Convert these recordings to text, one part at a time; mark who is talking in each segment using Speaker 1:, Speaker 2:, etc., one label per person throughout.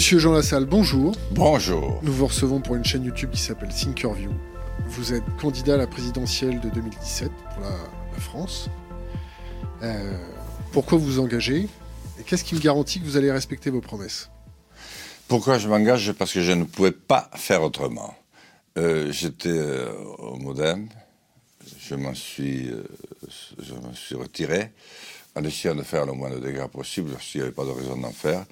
Speaker 1: Monsieur Jean Lassalle, bonjour.
Speaker 2: Bonjour.
Speaker 1: Nous vous recevons pour une chaîne YouTube qui s'appelle Thinkerview. Vous êtes candidat à la présidentielle de 2017 pour la, France. Euh, pourquoi vous vous engagez Et qu'est-ce qui me garantit que vous allez respecter vos promesses?
Speaker 2: Pourquoi je m'engage? Parce que je ne pouvais pas faire autrement. Euh, j'étais euh, au Modem, je m'en suis, je suis retiré en essayant de faire le moins de dégâts possible s'il n'y avait pas de raison d'en faire.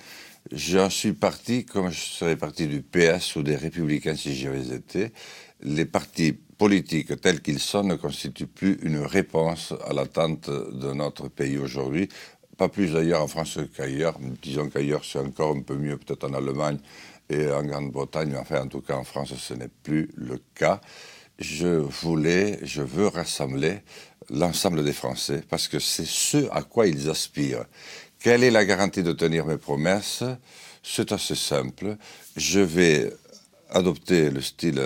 Speaker 2: J'en suis parti comme je serais parti du PS ou des Républicains si j'y avais été. Les partis politiques tels qu'ils sont ne constituent plus une réponse à l'attente de notre pays aujourd'hui. Pas plus d'ailleurs en France qu'ailleurs. Disons qu'ailleurs c'est encore un peu mieux, peut-être en Allemagne et en Grande-Bretagne, mais enfin en tout cas en France ce n'est plus le cas. Je voulais, je veux rassembler l'ensemble des Français parce que c'est ce à quoi ils aspirent. Quelle est la garantie de tenir mes promesses? C'est assez simple. Je vais adopter le style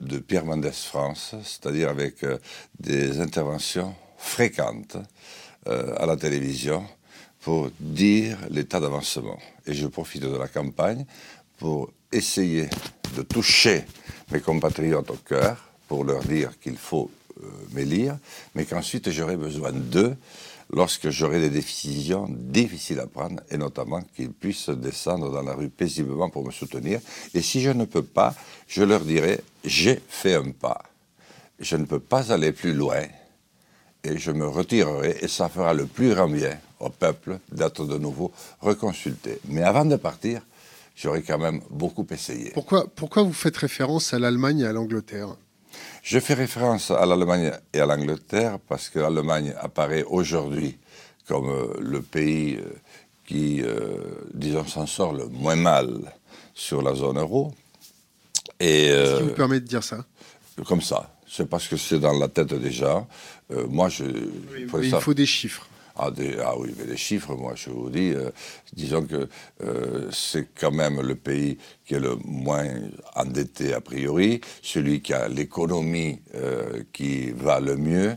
Speaker 2: de Pierre Mendès France, c'est-à-dire avec euh, des interventions fréquentes euh, à la télévision pour dire l'état d'avancement. Et je profite de la campagne pour essayer de toucher mes compatriotes au cœur, pour leur dire qu'il faut euh, m'élire, mais qu'ensuite j'aurai besoin d'eux lorsque j'aurai des décisions difficiles à prendre, et notamment qu'ils puissent descendre dans la rue paisiblement pour me soutenir. Et si je ne peux pas, je leur dirai, j'ai fait un pas. Je ne peux pas aller plus loin, et je me retirerai, et ça fera le plus grand bien au peuple d'être de nouveau reconsulté. Mais avant de partir, j'aurai quand même beaucoup essayé.
Speaker 1: Pourquoi, pourquoi vous faites référence à l'Allemagne et à l'Angleterre?
Speaker 2: Je fais référence à l'Allemagne et à l'Angleterre parce que l'Allemagne apparaît aujourd'hui comme euh, le pays euh, qui, euh, disons, s'en sort le moins mal sur la zone euro.
Speaker 1: Qu'est-ce qui vous permet de dire ça?
Speaker 2: Comme ça. C'est parce que c'est dans la tête gens. moi, je.
Speaker 1: il faut des chiffres.
Speaker 2: Ah, ah, oui, mais les chiffres, moi je vous dis, euh, disons que euh, c'est quand même le pays qui est le moins endetté a priori, celui qui a l'économie euh, qui va le mieux.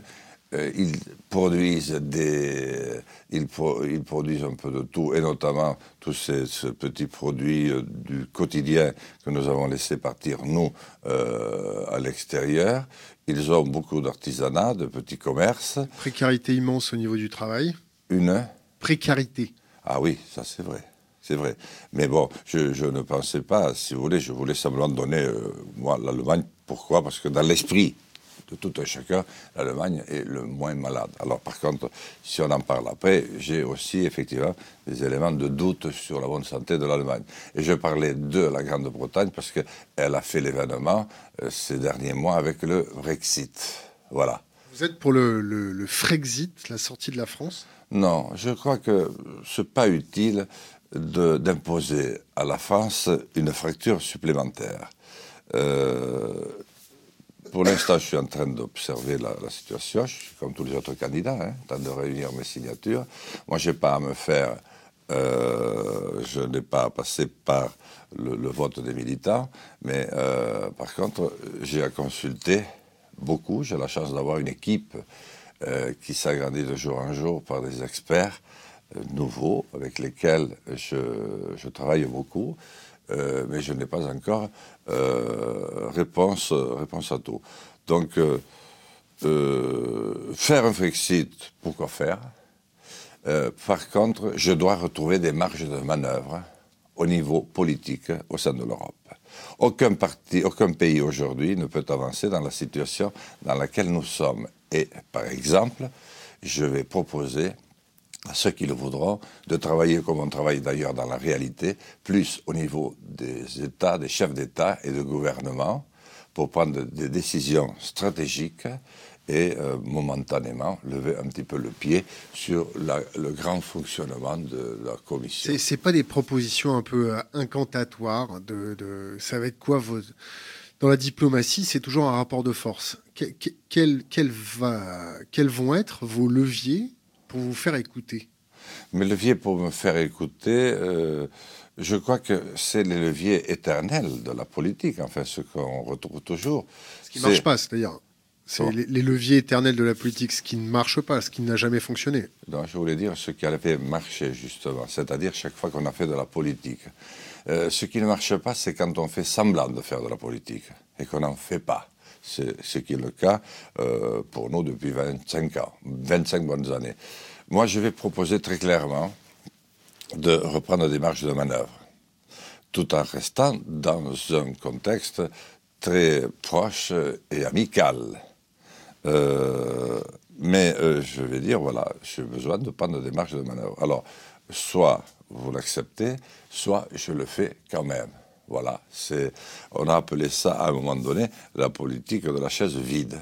Speaker 2: ils produisent des, ils, produisent un peu de tout, et notamment tous ces, petits produits du quotidien que nous avons laissé partir nous à l'extérieur. Ils ont beaucoup d'artisanat, de petits commerces.
Speaker 1: Précarité immense au niveau du travail.
Speaker 2: Une
Speaker 1: Précarité.
Speaker 2: Ah oui, ça c'est vrai. C'est vrai. Mais bon, je, ne pensais pas, si vous voulez, je voulais simplement donner, euh, moi, l'Allemagne. Pourquoi? Parce que dans l'esprit de tout un chacun, l'Allemagne est le moins malade. Alors par contre, si on en parle après, j'ai aussi effectivement des éléments de doute sur la bonne santé de l'Allemagne. Et je parlais de la Grande-Bretagne parce qu'elle a fait l'événement euh, ces derniers mois avec le Brexit. Voilà.
Speaker 1: Vous êtes pour le, le, Frexit, la sortie de la France?
Speaker 2: Non, je crois que ce n'est pas utile d'imposer à la France une fracture supplémentaire. Euh, pour l'instant, je suis en train d'observer la, situation, comme tous les autres candidats, hein, en train de réunir mes signatures. Moi, je n'ai pas à me faire, euh, je n'ai pas à passer par le, vote des militants, mais euh, par contre, j'ai à consulter beaucoup. J'ai la chance d'avoir une équipe euh, qui s'agrandit de jour en jour par des experts nouveaux avec lesquels je travaille beaucoup. Euh, mais je n'ai pas encore euh, réponse, réponse à tout. Donc, euh, faire un Frexit, pourquoi faire? Par contre, je dois retrouver des marges de manœuvre au niveau politique au sein de l'Europe. Aucun, aucun pays aujourd'hui ne peut avancer dans la situation dans laquelle nous sommes. Et par exemple, je vais proposer à ceux qui le voudront, de travailler comme on travaille d'ailleurs dans la réalité, plus au niveau des États, des chefs d'État et de gouvernement, pour prendre des décisions stratégiques et euh, momentanément lever un petit peu le pied sur le grand fonctionnement de la Commission.
Speaker 1: Ce pas des propositions un peu euh, incantatoires de, de, ça va être quoi vos... Dans la diplomatie, c'est toujours un rapport de force. quels vont être vos leviers pour vous faire écouter
Speaker 2: Mes leviers pour me faire écouter, euh, je crois que c'est les leviers éternels de la politique, enfin, ce qu'on retrouve toujours.
Speaker 1: Ce qui ne marche pas, c'est-à-dire C'est les, leviers éternels de la politique, ce qui ne marche pas, ce qui n'a jamais fonctionné.
Speaker 2: Non, je voulais dire ce qui a fait marcher, justement, c'est-à-dire chaque fois qu'on a fait de la politique. Euh, ce qui ne marche pas, c'est quand on fait semblant de faire de la politique et qu'on n'en fait pas. Ce qui est le cas euh, pour nous depuis 25 ans, 25 bonnes années. Moi, je vais proposer très clairement de reprendre des marges de manœuvre, tout en restant dans un contexte très proche et amical. Euh, mais euh, je vais dire, voilà, j'ai besoin de prendre des marges de manœuvre. Alors, soit vous l'acceptez, soit je le fais quand même. Voilà, c'est, on a appelé ça à un moment donné la politique de la chaise vide.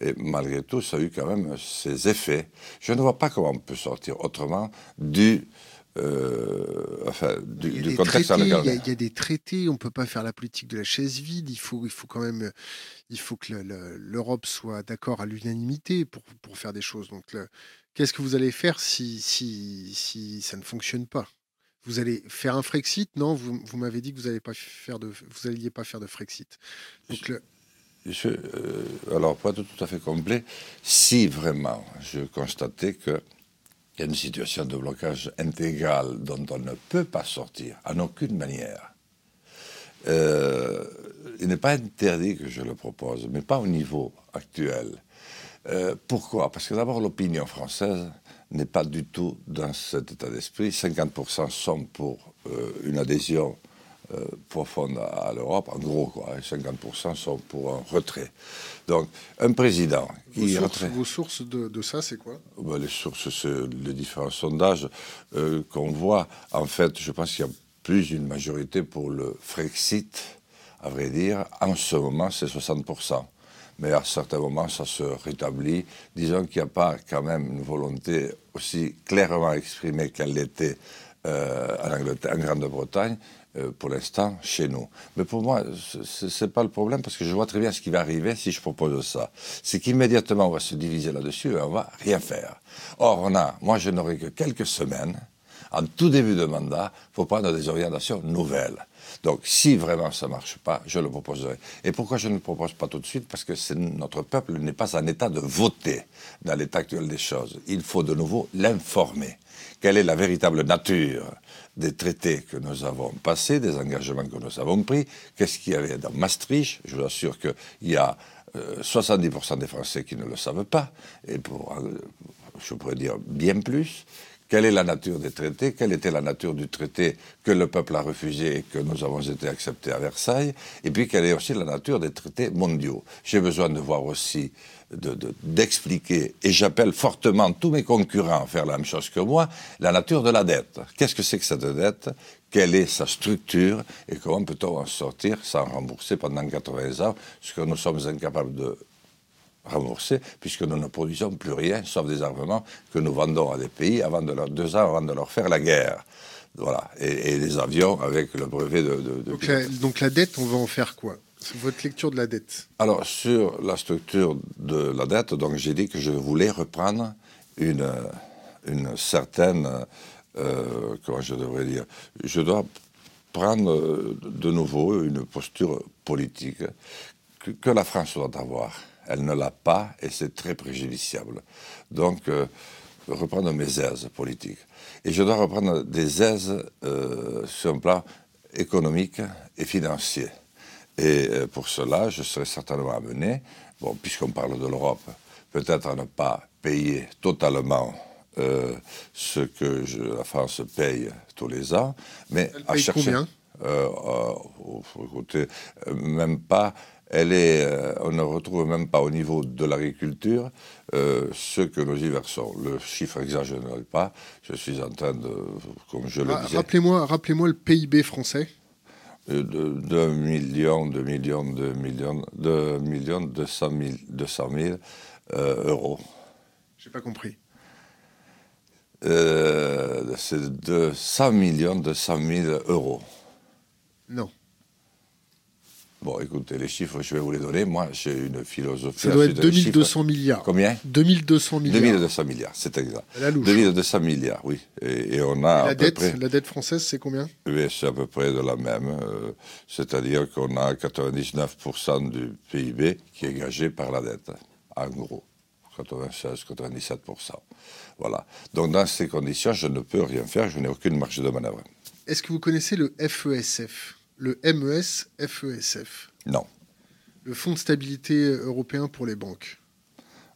Speaker 2: Et malgré tout, ça a eu quand même ses effets. Je ne vois pas comment on peut sortir autrement du, euh, enfin, du, contexte
Speaker 1: Il y, a, des traités, on ne peut pas faire la politique de la chaise vide. Il faut, il faut quand même, il faut que l'Europe soit d'accord à l'unanimité pour, pour, faire des choses. Donc, qu'est-ce que vous allez faire si, si, si ça ne fonctionne pas? Vous allez faire un Frexit? Non, vous, vous m'avez dit que vous n'alliez pas faire de, vous alliez pas faire de Frexit.
Speaker 2: Donc, je, euh, alors, pas tout à fait complet. Si vraiment je constatais que il y a une situation de blocage intégral dont on ne peut pas sortir en aucune manière. Euh, il n'est pas interdit que je le propose, mais pas au niveau actuel. Euh, pourquoi? Parce que d'abord, l'opinion française n'est pas du tout dans cet état d'esprit. 50% sont pour euh, une adhésion euh, profonde à, l'Europe, en gros, quoi. 50% sont pour un retrait. Donc, un président
Speaker 1: qui vos sources, vos sources de, ça, c'est quoi?
Speaker 2: Ben, Les sources, c'est les différents sondages euh, qu'on voit. En fait, je pense qu'il y a plus d'une majorité pour le Frexit, à vrai dire. En ce moment, c'est 60% mais à certains moments, ça se rétablit. Disons qu'il n'y a pas quand même une volonté aussi clairement exprimée qu'elle l'était euh, en, Grande-Bretagne, euh, pour l'instant chez nous. Mais pour moi, ce n'est pas le problème parce que je vois très bien ce qui va arriver si je propose ça. C'est qu'immédiatement, on va se diviser là-dessus et on va rien faire. Or, on a, moi, je n'aurai que quelques semaines, en tout début de mandat, pour prendre des orientations nouvelles. Donc, si vraiment ça ne marche pas, je le proposerai. Et pourquoi je ne le propose pas tout de suite? Parce que notre peuple n'est pas en état de voter dans l'état actuel des choses. Il faut de nouveau l'informer. Quelle est la véritable nature des traités que nous avons passés, des engagements que nous avons pris, qu'est-ce qu'il y avait dans Maastricht? Je vous assure qu'il y a 70% euh, des Français qui ne le savent pas, et euh, je pourrais dire bien plus. Quelle est la nature des traités? Quelle était la nature du traité que le peuple a refusé et que nous avons été acceptés à Versailles? Et puis quelle est aussi la nature des traités mondiaux? J'ai besoin de voir aussi d'expliquer, et j'appelle fortement tous mes concurrents à faire la même chose que moi, la nature de la dette. Qu'est-ce que c'est que cette dette? Quelle est sa structure? Et comment peut-on en sortir sans rembourser pendant 80 ans ce que nous sommes incapables de rembourser, puisque nous ne produisons plus rien, sauf des armements que nous vendons à des pays avant de leur, deux ans avant de leur faire la guerre. Voilà. Et, des avions avec le brevet de...
Speaker 1: donc la dette, on va en faire quoi? Votre lecture de la dette?
Speaker 2: Alors, sur la structure de la dette, donc j'ai dit que je voulais reprendre une, une certaine. Euh, comment je devrais dire Je dois prendre de nouveau une posture politique que, la France doit avoir. Elle ne l'a pas et c'est très préjudiciable. Donc, euh, reprendre mes aises politiques. Et je dois reprendre des aises euh, sur un plan économique et financier. Et euh, pour cela, je serais certainement amené, bon, puisqu'on parle de l'Europe, peut-être à ne pas payer totalement ce que la France paye tous les ans, mais
Speaker 1: à chercher. Combien?
Speaker 2: écoutez, même pas. Elle est, on ne retrouve même pas au niveau de l'agriculture ce que nous y versons. Le chiffre exact, je ne l'ai pas. Je suis en train de, comme je le ah, disais.
Speaker 1: Rappelez-moi, rappelez-moi le PIB français.
Speaker 2: Euh, de 2 millions, 2 millions, 2 millions, 2 millions 200 000, 200 000 euh, euros.
Speaker 1: J'ai pas compris.
Speaker 2: Euh, c'est de 100 millions, 200 000 euros.
Speaker 1: Non.
Speaker 2: Bon, écoutez, les chiffres, je vais vous les donner. Moi, j'ai une philosophie.
Speaker 1: Ça doit être 2200 milliards.
Speaker 2: Combien?
Speaker 1: 2200 milliards.
Speaker 2: 2200 milliards, c'est exact. La 2200 milliards, oui. Et, on a.
Speaker 1: la, dette, la dette française, c'est combien?
Speaker 2: Oui, c'est à peu près de la même. Euh, c'est-à-dire qu'on a 99% du PIB qui est gagé par la dette. en gros. 96-97%. Voilà. Donc dans ces conditions, je ne peux rien faire, je n'ai aucune marge de manœuvre.
Speaker 1: Est-ce que vous connaissez le FESF Le MES-FESF
Speaker 2: Non.
Speaker 1: Le Fonds de stabilité européen pour les banques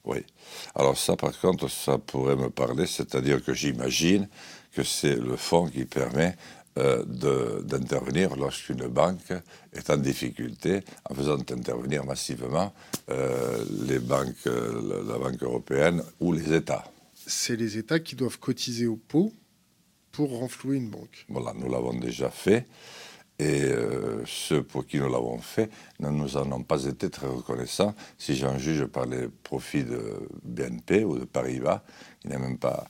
Speaker 2: Oui. Alors ça, par contre, ça pourrait me parler, c'est-à-dire que j'imagine que c'est le fonds qui permet euh, d'intervenir lorsqu'une banque est en difficulté en faisant intervenir massivement euh, les banques, euh, la Banque européenne ou les États.
Speaker 1: C'est les États qui doivent cotiser au pot pour renflouer une banque.
Speaker 2: Voilà, nous l'avons déjà fait. Et ceux pour qui nous l'avons fait ne nous en ont pas été très reconnaissants. Si j'en juge par les profits de BNP ou de Paribas, il n'est même pas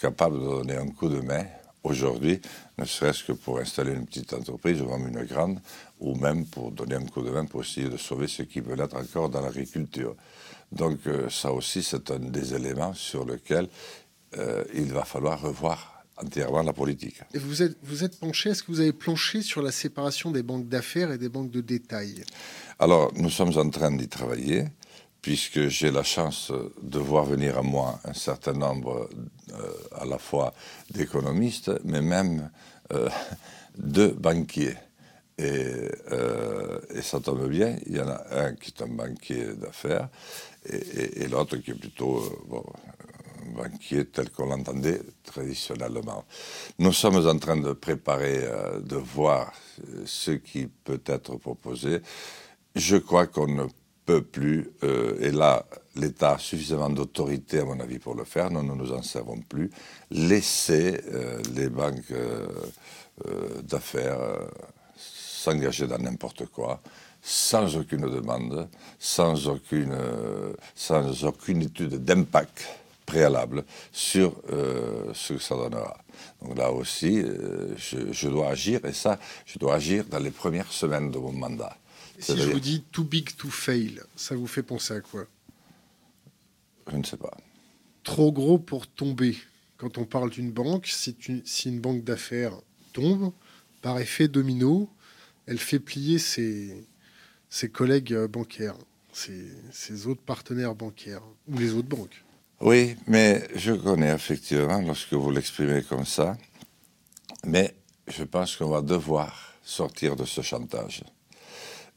Speaker 2: capable de donner un coup de main aujourd'hui, ne serait-ce que pour installer une petite entreprise ou même une grande, ou même pour donner un coup de main pour essayer de sauver ce qui veut l'être encore dans l'agriculture. Donc euh, ça aussi, c'est un des éléments sur lesquels euh, il va falloir revoir entièrement la politique.
Speaker 1: Et vous êtes, vous êtes penché, est-ce que vous avez planché sur la séparation des banques d'affaires et des banques de détail?
Speaker 2: Alors, nous sommes en train d'y travailler puisque j'ai la chance de voir venir à moi un certain nombre euh, à la fois d'économistes, mais même euh, de banquiers. Euh, et, ça tombe bien, il y en a un qui est un banquier d'affaires et, l'autre qui est plutôt un banquier tel qu'on l'entendait traditionnellement. Nous sommes en train de préparer, de voir ce qui peut être proposé. Je crois qu'on ne peut plus, euh, et là, l'État a suffisamment d'autorité, à mon avis, pour le faire, nous ne nous en servons plus, laisser euh, les banques euh, d'affaires s'engager dans n'importe quoi, sans aucune demande, sans aucune, sans aucune étude d'impact préalable sur ce que ça donnera. Donc là aussi, je, je dois agir, et ça, je dois agir dans les premières semaines de mon mandat.
Speaker 1: Si je vous dis too big to fail, ça vous fait penser à quoi?
Speaker 2: Je ne sais pas.
Speaker 1: Trop gros pour tomber. Quand on parle d'une banque, si, une banque d'affaires tombe, par effet domino, elle fait plier ses, collègues bancaires, ses, ses, autres partenaires bancaires ou les autres banques.
Speaker 2: Oui, mais je connais effectivement lorsque vous l'exprimez comme ça. Mais je pense qu'on va devoir sortir de ce chantage.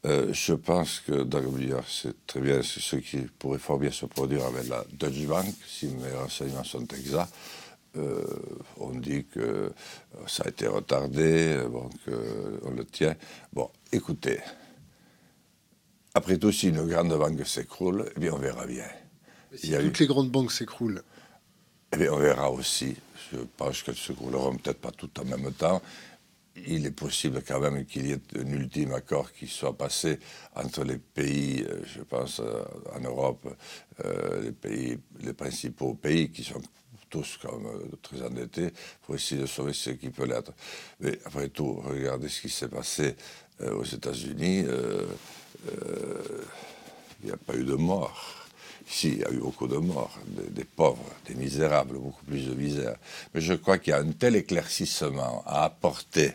Speaker 2: Euh, je pense que d'ailleurs, c'est très bien, ce qui pourrait fort bien se produire avec la Deutsche Bank, si mes renseignements sont exacts. Euh, on dit que ça a été retardé, qu'on le tient. Bon, écoutez, après tout, si une grande banque s'écroule, eh bien, on verra bien.
Speaker 1: Si toutes les grandes banques s'écroulent
Speaker 2: Eh bien, on verra aussi. Je pense qu'elles s'écrouleront peut-être pas toutes en même temps, il est possible quand même qu'il y ait un ultime accord qui soit passé entre les pays, euh, je pense euh, en Europe, euh, les, pays, les principaux pays qui sont tous comme très endettés pour essayer de sauver ce qui peut l'être. Mais après tout, regardez ce qui s'est passé aux États-Unis. il n'y a pas eu de morts. Ici, il y a eu beaucoup de morts, des, pauvres, des misérables, beaucoup plus de misère. Mais je crois qu'il y a un tel éclaircissement à apporter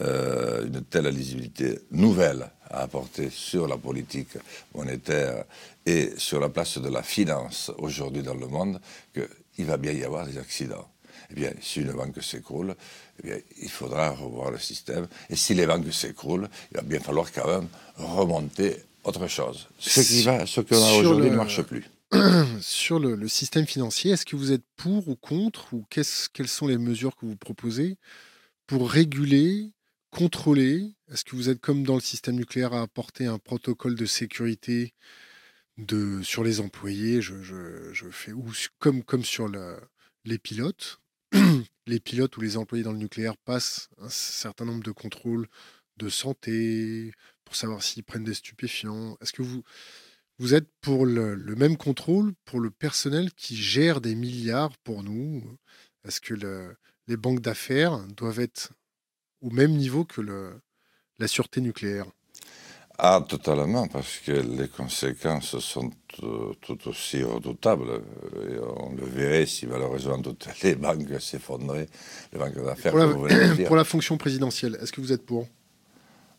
Speaker 2: euh, une telle lisibilité nouvelle à apporter sur la politique monétaire et sur la place de la finance aujourd'hui dans le monde qu'il va bien y avoir des accidents. Eh bien, si une banque s'écroule, eh bien, il faudra revoir le système. Et si les banques s'écroulent, il va bien falloir quand même remonter autre chose. Ce qui va, ce que aujourd'hui ne marche plus.
Speaker 1: Sur le, le système financier, est-ce que vous êtes pour ou contre, ou quelles sont les mesures que vous proposez pour réguler contrôler? Est-ce que vous êtes comme dans le système nucléaire à apporter un protocole de sécurité de, sur les employés? Je, je, fais, Ou comme, comme sur les pilotes Les pilotes ou les employés dans le nucléaire passent un certain nombre de contrôles de santé pour savoir s'ils prennent des stupéfiants. Est-ce que vous, vous êtes pour le, le, même contrôle pour le personnel qui gère des milliards pour nous? Est-ce que le, les banques d'affaires doivent être au même niveau que le, la sûreté nucléaire?
Speaker 2: Ah, totalement, parce que les conséquences sont euh, tout aussi redoutables. Et on le verrait si malheureusement toutes les banques s'effondraient, les banques d'affaires.
Speaker 1: Pour, pour, la fonction présidentielle, est-ce que vous êtes pour?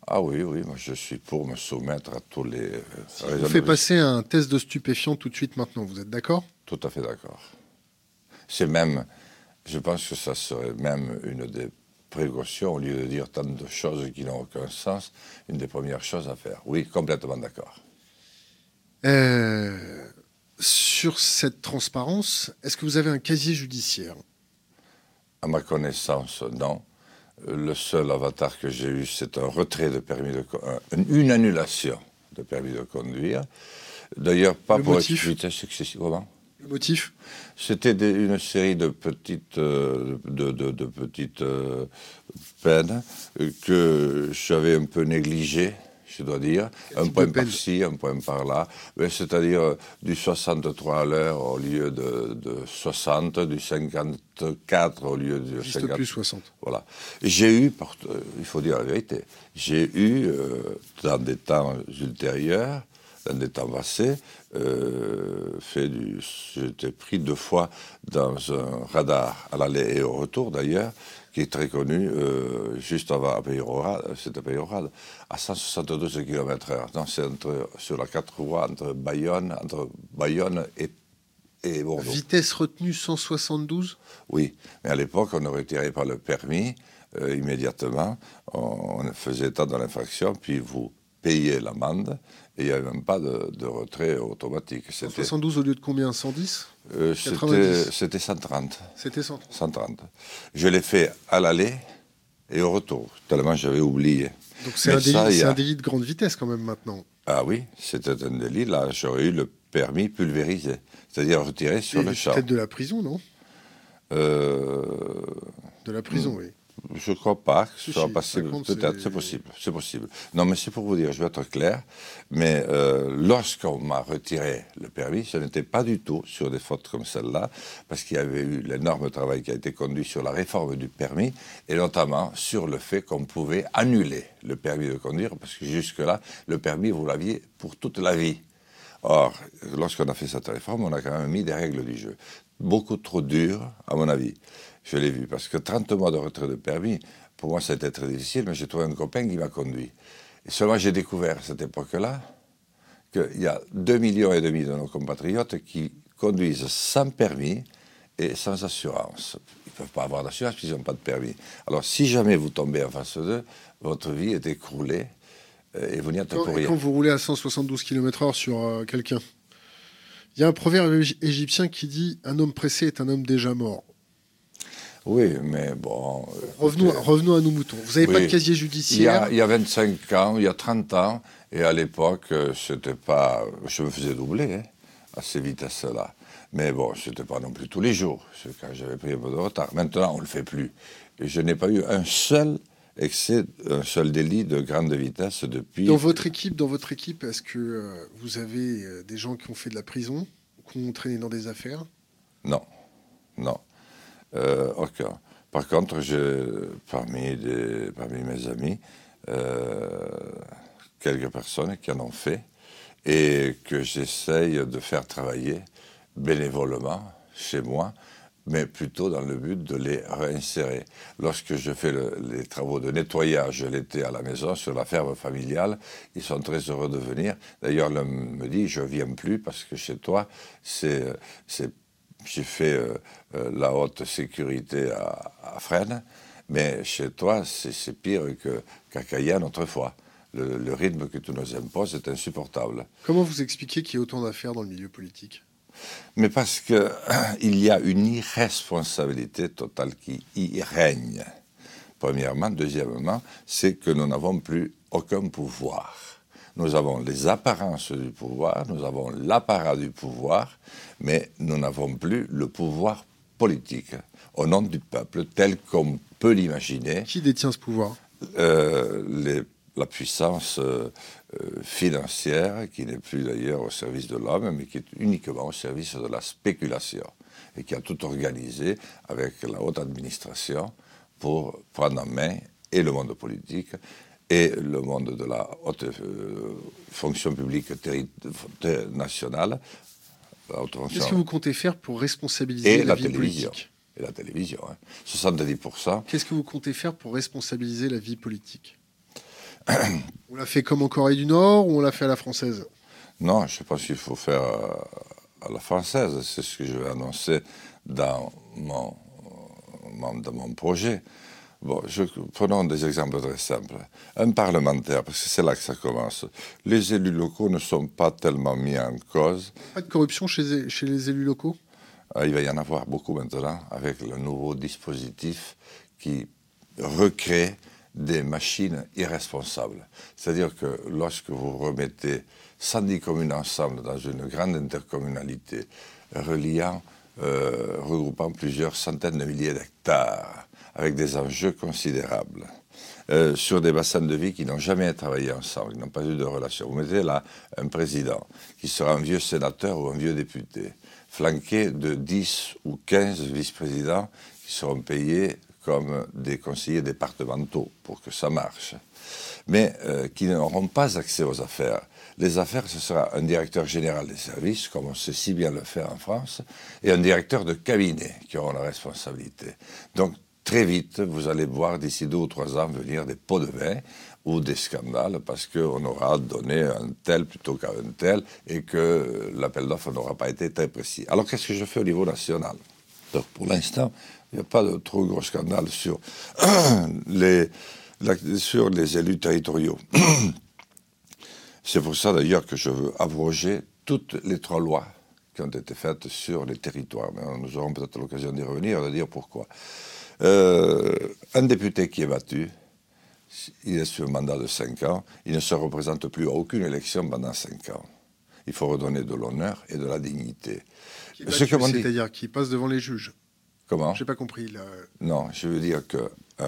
Speaker 2: Ah oui, oui, moi je suis pour me soumettre à tous les... euh,
Speaker 1: Si
Speaker 2: raisons
Speaker 1: vous passer un test de stupéfiant tout de suite maintenant, vous êtes d'accord?
Speaker 2: Tout à fait d'accord. C'est même, je pense que ça serait même une des précautions, au lieu de dire tant de choses qui n'ont aucun sens, une des premières choses à faire. Oui, complètement d'accord.
Speaker 1: Euh, Sur cette transparence, est-ce que vous avez un casier judiciaire?
Speaker 2: À ma connaissance, non. Le seul avatar que j'ai eu, c'est un retrait de permis de une annulation de permis de conduire. D'ailleurs, pas
Speaker 1: Le
Speaker 2: pour excessive. Comment?
Speaker 1: Le motif?
Speaker 2: C'était une série de petites, euh, de, de- de petites euh, peines que j'avais un peu négligées, je dois dire. Un point par-ci, un point par-là. C'est-à-dire euh, du 63 à l'heure au lieu de, de 60, du 54 au lieu de
Speaker 1: Juste
Speaker 2: 50.
Speaker 1: plus 60.
Speaker 2: Voilà. J'ai eu, euh, il faut dire la vérité, j'ai eu, euh, dans des temps ultérieurs, dans des temps passés, euh, fait du. J'étais pris deux fois dans un radar à l'aller et au retour d'ailleurs, qui est très connu, euh, juste avant à Peyrorade, c'était Peyrorade, à 172 km/h. C'est entre- sur la quatre voies entre Bayonne, entre Bayonne et, et.
Speaker 1: Vitesse retenue 172
Speaker 2: Oui, mais à l'époque, on ne retirait pas le permis euh, immédiatement. On, on faisait état de l'infraction, puis vous payez l'amende, et il n'y avait même pas de, de retrait automatique. C'était
Speaker 1: 172 au lieu de combien? 110
Speaker 2: euh,
Speaker 1: 90.
Speaker 2: c'était- c'était 130.
Speaker 1: C'était 100.
Speaker 2: 130. Je l'ai fait à l'aller et au retour, tellement j'avais oublié.
Speaker 1: Donc c'est un, délit-
Speaker 2: a-
Speaker 1: un de grande vitesse quand même maintenant.
Speaker 2: Ah oui, c'était un délit. Là, j'aurais eu le permis pulvérisé, c'est-à-dire retiré sur
Speaker 1: Et
Speaker 2: le champ.
Speaker 1: Peut-être de la prison, non?
Speaker 2: Euh,
Speaker 1: De la prison, oui.
Speaker 2: Je ne crois pas que
Speaker 1: Si,
Speaker 2: ce soit
Speaker 1: si,
Speaker 2: possible.
Speaker 1: 50,
Speaker 2: Peut-être,
Speaker 1: c'est-
Speaker 2: c'est possible. C'est possible. Non, mais c'est pour vous dire, je vais être clair. Mais euh, lorsqu'on m'a retiré le permis, ce n'était pas du tout sur des fautes comme celle-là, parce qu'il y avait eu l'énorme travail qui a été conduit sur la réforme du permis, et notamment sur le fait qu'on pouvait annuler le permis de conduire, parce que jusque-là, le permis, vous l'aviez pour toute la vie. Or, lorsqu'on a fait cette réforme, on a quand même mis des règles du jeu. Beaucoup trop dures, à mon avis. Je l'ai vu, parce que 30 mois de retrait de permis, pour moi, été très difficile, mais j'ai trouvé un copain qui m'a conduit. Et seulement j'ai découvert à cette époque-là qu'il y a 2 millions et demi de nos compatriotes qui conduisent sans permis et sans assurance. Ils ne peuvent pas avoir d'assurance puisqu'ils n'ont pas de permis. Alors, si jamais vous tombez en face d'eux, votre vie est écroulée euh, et vous n'y êtes pour rien.
Speaker 1: quand vous roulez à 172 km/h sur euh, quelqu'un, il y a un proverbe égy- égyptien qui dit Un homme pressé est un homme déjà mort.
Speaker 2: Oui, mais bon. euh,
Speaker 1: Revenons, revenons à nos moutons. Vous n'avez pas de casier
Speaker 2: il y,
Speaker 1: judiciaire
Speaker 2: a, il y a 25 ans, il y a 30 ans, et à l'époque, euh, c'était pas. Je me faisais doubler hein, à ces vitesses-là. Mais bon, c'était pas non plus tous les jours. Quand j'avais pris un peu de retard. Maintenant, on le fait plus. Et je n'ai pas eu un seul excès, un seul délit de grande vitesse depuis.
Speaker 1: Dans votre équipe, dans votre équipe, est-ce que euh, vous avez euh, des gens qui ont fait de la prison, qui ont traîné dans des affaires?
Speaker 2: Non, non, euh. Par contre, j'ai parmi, parmi mes amis euh, quelques personnes qui en ont fait et que j'essaye de faire travailler bénévolement chez moi, mais plutôt dans le but de les réinsérer. Lorsque je fais le- les travaux de nettoyage l'été à la maison, sur la ferme familiale, ils sont très heureux de venir. D'ailleurs, l'un me dit, je viens plus parce que chez toi, c'est, j'ai fait euh, euh, la haute sécurité à, à Fresnes, mais chez toi, c'est, pire qu'à Cayenne autrefois. Le, le rythme que tu nous imposes est insupportable.
Speaker 1: Comment vous expliquez qu'il y ait autant d'affaires dans le milieu politique?
Speaker 2: Mais parce que il y a une irresponsabilité totale qui y règne. Premièrement, deuxièmement, c'est que nous n'avons plus aucun pouvoir. Nous avons les apparences du pouvoir, nous avons l'apparat du pouvoir, mais nous n'avons plus le pouvoir politique. Au nom du peuple tel qu'on peut l'imaginer
Speaker 1: Qui détient ce pouvoir?
Speaker 2: euh, les- la puissance euh, euh, financière, qui n'est plus d'ailleurs au service de l'homme, mais qui est uniquement au service de la spéculation, et qui a tout organisé avec la haute administration pour prendre en main et le monde politique et le monde de la haute euh, fonction publique nationale,
Speaker 1: Qu'est-ce que vous comptez faire pour responsabiliser
Speaker 2: et
Speaker 1: la, vie
Speaker 2: télévision.
Speaker 1: politique
Speaker 2: Et la télévision. hein. 70%.
Speaker 1: Qu'est-ce que vous comptez faire pour responsabiliser la vie politique? On l'a fait comme en Corée du Nord ou on l'a fait à la française?
Speaker 2: Non, je pense qu'il faut faire euh, à la française. C'est ce que je vais annoncer dans mon, dans mon projet. Bon, je, prenons des exemples très simples. Un parlementaire, parce que c'est là que ça commence. Les élus locaux ne sont pas tellement mis en cause.
Speaker 1: Pas de corruption chez, chez les élus locaux?
Speaker 2: Ah, Il va y en avoir beaucoup maintenant avec le nouveau dispositif qui recrée des machines irresponsables. C'est-à-dire que lorsque vous remettez 110 communes ensemble dans une grande intercommunalité reliant, euh, regroupant plusieurs centaines de milliers d'hectares, avec des enjeux considérables, euh, sur des bassins de vie qui n'ont jamais travaillé ensemble, qui n'ont pas eu de relation. Vous mettez là un président qui sera un vieux sénateur ou un vieux député, flanqué de 10 ou 15 vice-présidents qui seront payés comme des conseillers départementaux pour que ça marche, mais euh, qui n'auront pas accès aux affaires. Les affaires, ce sera un directeur général des services, comme on sait si bien le faire en France, et un directeur de cabinet qui auront la responsabilité. Donc, très vite, vous allez voir d'ici deux ou trois ans venir des pots de vin ou des scandales parce qu'on aura donné un tel plutôt qu'un tel et que l'appel d'offres n'aura pas été très précis. Alors, qu'est-ce que je fais au niveau national? Donc, pour l'instant, il n'y a pas de trop gros scandale sur les, sur les élus territoriaux. C'est pour ça d'ailleurs que je veux abroger toutes les trois lois qui ont été faites sur les territoires. Nous aurons peut-être l'occasion d'y revenir et de dire pourquoi. Euh, un député qui est battu, il est sur un mandat de 5 ans, il ne se représente plus à aucune élection pendant 5 ans. Il faut redonner de l'honneur et de la dignité.
Speaker 1: C'est-à-dire qu'il passe devant les juges
Speaker 2: Comment?
Speaker 1: Je n'ai pas compris.
Speaker 2: Non, je veux dire que euh,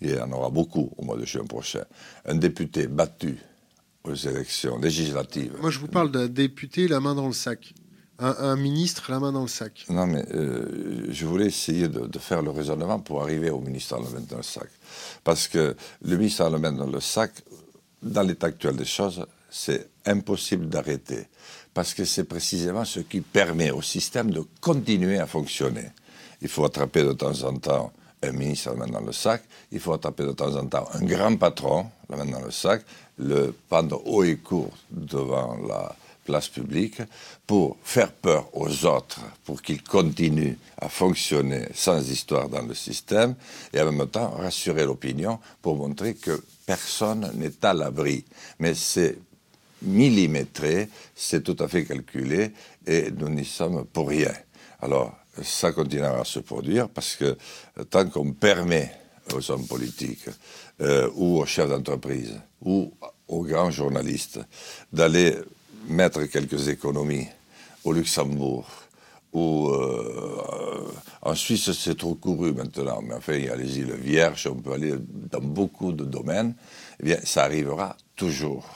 Speaker 2: il y en aura beaucoup au mois de juin prochain. Un député battu aux élections législatives.
Speaker 1: Moi, je vous parle d'un député la main dans le sac. Un, ministre la main dans le sac.
Speaker 2: Non, mais euh, je voulais essayer de, faire le raisonnement pour arriver au ministre la main dans le sac. Parce que le ministre la main dans le sac, dans l'état actuel des choses, c'est impossible d'arrêter parce que c'est précisément ce qui permet au système de continuer à fonctionner. Il faut attraper de temps en temps un ministre la main dans le sac, il faut attraper de temps en temps un grand patron la main dans le sac, le pendre haut et court devant la place publique pour faire peur aux autres, pour qu'ils continuent à fonctionner sans histoire dans le système, et en même temps rassurer l'opinion pour montrer que personne n'est à l'abri. Mais c'est millimétré, c'est tout à fait calculé et nous n'y sommes pour rien. Alors, ça continuera à se produire parce que tant qu'on permet aux hommes politiques euh, ou aux chefs d'entreprise ou aux grands journalistes d'aller mettre quelques économies au Luxembourg ou euh, en Suisse c'est trop couru maintenant, mais enfin il y a les îles Vierges, on peut aller dans beaucoup de domaines, eh bien ça arrivera toujours.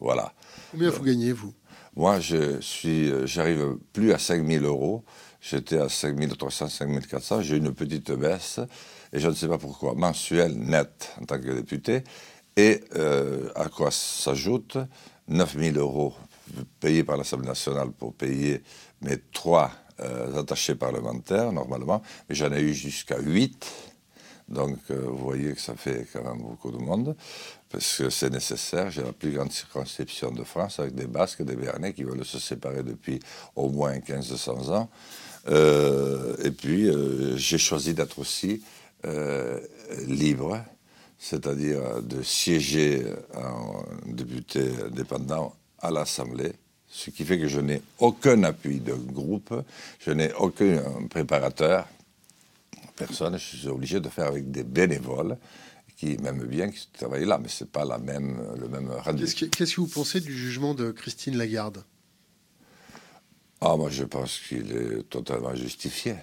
Speaker 2: Voilà.
Speaker 1: Combien vous gagnez, vous?
Speaker 2: Moi, je suis, euh, j'arrive plus à 5 000 euros. J'étais à 5 300, 5 400. J'ai eu une petite baisse, et je ne sais pas pourquoi, mensuel net en tant que député. Et euh, à quoi s'ajoute 9 000 euros payés par l'Assemblée nationale pour payer mes trois euh, attachés parlementaires, normalement. Mais j'en ai eu jusqu'à 8 donc euh, vous voyez que ça fait quand même beaucoup de monde, parce que c'est nécessaire. J'ai la plus grande circonscription de France avec des Basques et des Béarnais qui veulent se séparer depuis au moins 1500 ans. Euh, et puis j'ai choisi d'être aussi libre, c'est-à-dire de siéger en député indépendant à l'Assemblée ce qui fait que je n'ai aucun appui de groupe, je n'ai aucun préparateur, personne, je suis obligé de faire avec des bénévoles qui m'aiment bien, qui travaillent là, mais ce n'est pas la même, le même rendu.
Speaker 1: Qu'est-ce que, vous pensez du jugement de Christine Lagarde?
Speaker 2: Ah, moi je pense qu'il est totalement justifié.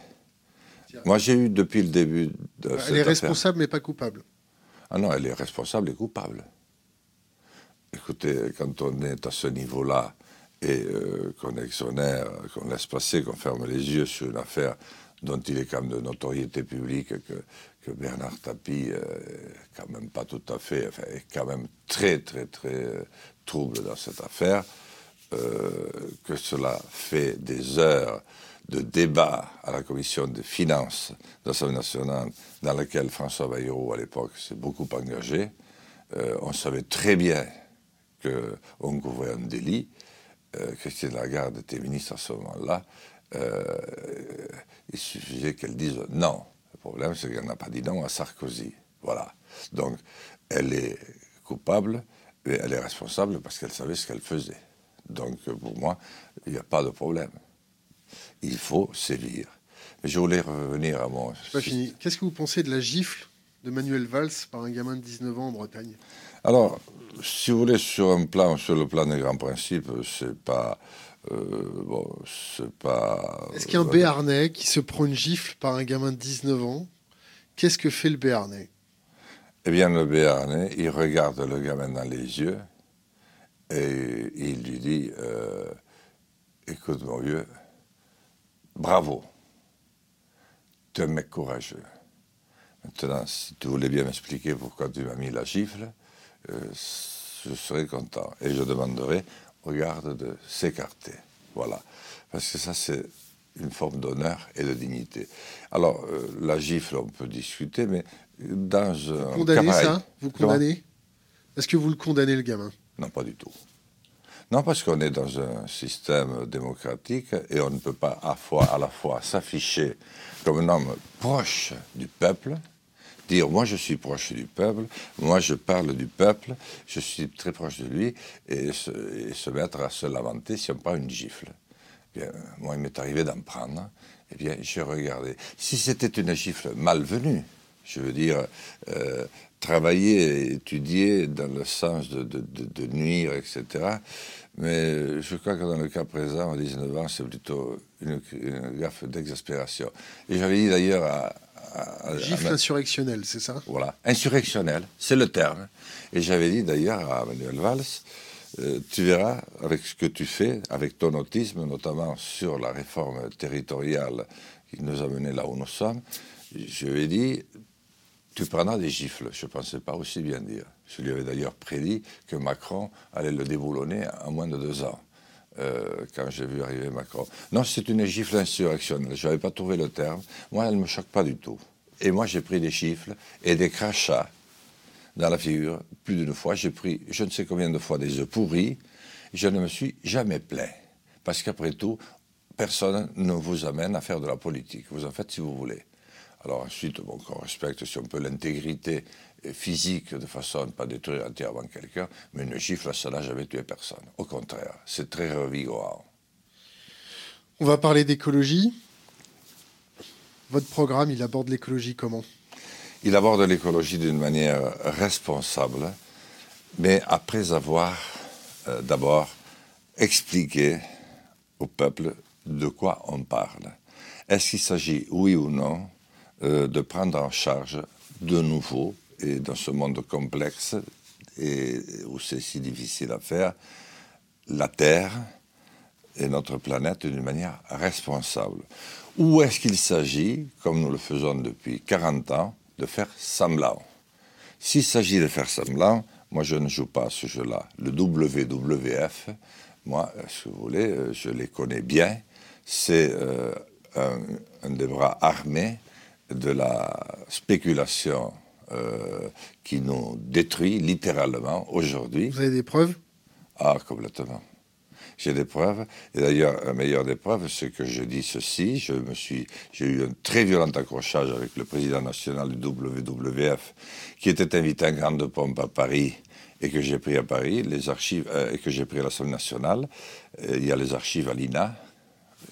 Speaker 2: Moi j'ai eu depuis le début de
Speaker 1: Elle est responsable mais pas coupable.
Speaker 2: Ah non, elle est responsable et coupable. Écoutez, quand on est à ce niveau-là et euh, qu'on exonère, qu'on laisse passer, qu'on ferme les yeux sur une affaire dont il est quand même de notoriété publique que, Bernard Tapie, euh, quand même pas tout à fait, enfin, est quand même très, très, très euh, trouble dans cette affaire, euh, que cela fait des heures de débat à la commission des finances de l'Assemblée nationale, dans laquelle François Bayrou, à l'époque, s'est beaucoup engagé, on savait très bien qu'on couvrait un délit. Euh, Christine Lagarde était ministre à ce moment-là. Euh, il suffisait qu'elle dise non. Le problème, c'est qu'elle n'a pas dit non à Sarkozy. Voilà. Donc, elle est coupable, mais elle est responsable parce qu'elle savait ce qu'elle faisait. Donc, pour moi, il n'y a pas de problème. Il faut sévir. Mais je voulais revenir à mon.
Speaker 1: pas fini. Qu'est-ce que vous pensez de la gifle de Manuel Valls par un gamin de 19 ans en Bretagne?
Speaker 2: Alors, si vous voulez, sur un plan, sur le plan des grands principes, c'est pas. Euh, bon, c'est pas.
Speaker 1: Est-ce qu'il y a un Béarnais qui se prend une gifle par un gamin de 19 ans? Qu'est-ce que fait le Béarnais?
Speaker 2: Eh bien, le Béarnais, il regarde le gamin dans les yeux et il lui dit euh, Écoute, mon vieux, bravo, tu es un mec courageux. Maintenant, si tu voulais bien m'expliquer pourquoi tu m'as mis la gifle, euh, je serais content. Et je demanderai au garde de s'écarter. Voilà. Parce que ça, c'est une forme d'honneur et de dignité. Alors, euh, la gifle, on peut discuter, mais dans un.
Speaker 1: Vous condamnez ça Vous condamnez? Est-ce que vous le condamnez, le gamin?
Speaker 2: Non, pas du tout. Non, parce qu'on est dans un système démocratique et on ne peut pas à, fois, à la fois s'afficher comme un homme proche du peuple, dire moi je suis proche du peuple, moi je parle du peuple, je suis très proche de lui, et se, mettre à se lamenter si on prend une gifle. Bien, moi il m'est arrivé d'en prendre, et bien j'ai regardé. Si c'était une gifle malvenue, je veux dire, euh, travailler, étudier dans le sens de, de, nuire, etc. Mais je crois que dans le cas présent, à 19 ans, c'est plutôt une, gaffe d'exaspération. Et j'avais dit d'ailleurs à,
Speaker 1: Gifle insurrectionnel, c'est ça?
Speaker 2: Voilà, insurrectionnel, c'est le terme. Et j'avais dit d'ailleurs à Manuel Valls, euh, tu verras, avec ce que tu fais, avec ton autisme, notamment sur la réforme territoriale qui nous a menés là où nous sommes, je lui ai dit, tu prendras des gifles. Je ne pensais pas aussi bien dire. Je lui avais d'ailleurs prédit que Macron allait le déboulonner en moins de deux ans. Euh, quand j'ai vu arriver Macron. Non, c'est une gifle insurrectionnelle. Je n'avais pas trouvé le terme. Moi, elle ne me choque pas du tout. Et moi, j'ai pris des gifles et des crachats dans la figure plus d'une fois. J'ai pris je ne sais combien de fois des œufs pourris. Je ne me suis jamais plaint. Parce qu'après tout, personne ne vous amène à faire de la politique. Vous en faites si vous voulez. Alors ensuite, bon, on respecte, si on peut, l'intégrité physique de façon à ne pas détruire entièrement quelqu'un, mais une gifle, ça n'a jamais tué personne. Au contraire, c'est très revigorant.
Speaker 1: On va parler d'écologie. Votre programme, il aborde l'écologie comment?
Speaker 2: Il aborde l'écologie d'une manière responsable, mais après avoir euh, d'abord expliqué au peuple de quoi on parle. Est-ce qu'il s'agit, oui ou non, euh, de prendre en charge de nouveau, et dans ce monde complexe et où c'est si difficile à faire, la Terre et notre planète d'une manière responsable. Ou est-ce qu'il s'agit, comme nous le faisons depuis 40 ans, de faire semblant? S'il s'agit de faire semblant, moi je ne joue pas à ce jeu-là. Le WWF, moi, si vous voulez, euh, je les connais bien. C'est euh, un, un, des bras armés de la spéculation euh, qui nous détruit littéralement aujourd'hui.
Speaker 1: Vous avez des preuves?
Speaker 2: Ah, complètement. J'ai des preuves. Et d'ailleurs, la meilleure des preuves, c'est que je dis ceci. Je me suis, j'ai eu un très violent accrochage avec le président national du WWF, qui était invité en grande pompe à Paris et que j'ai pris à Paris, les archives, euh, et que j'ai pris à l'Assemblée nationale. il y a les archives à l'INA.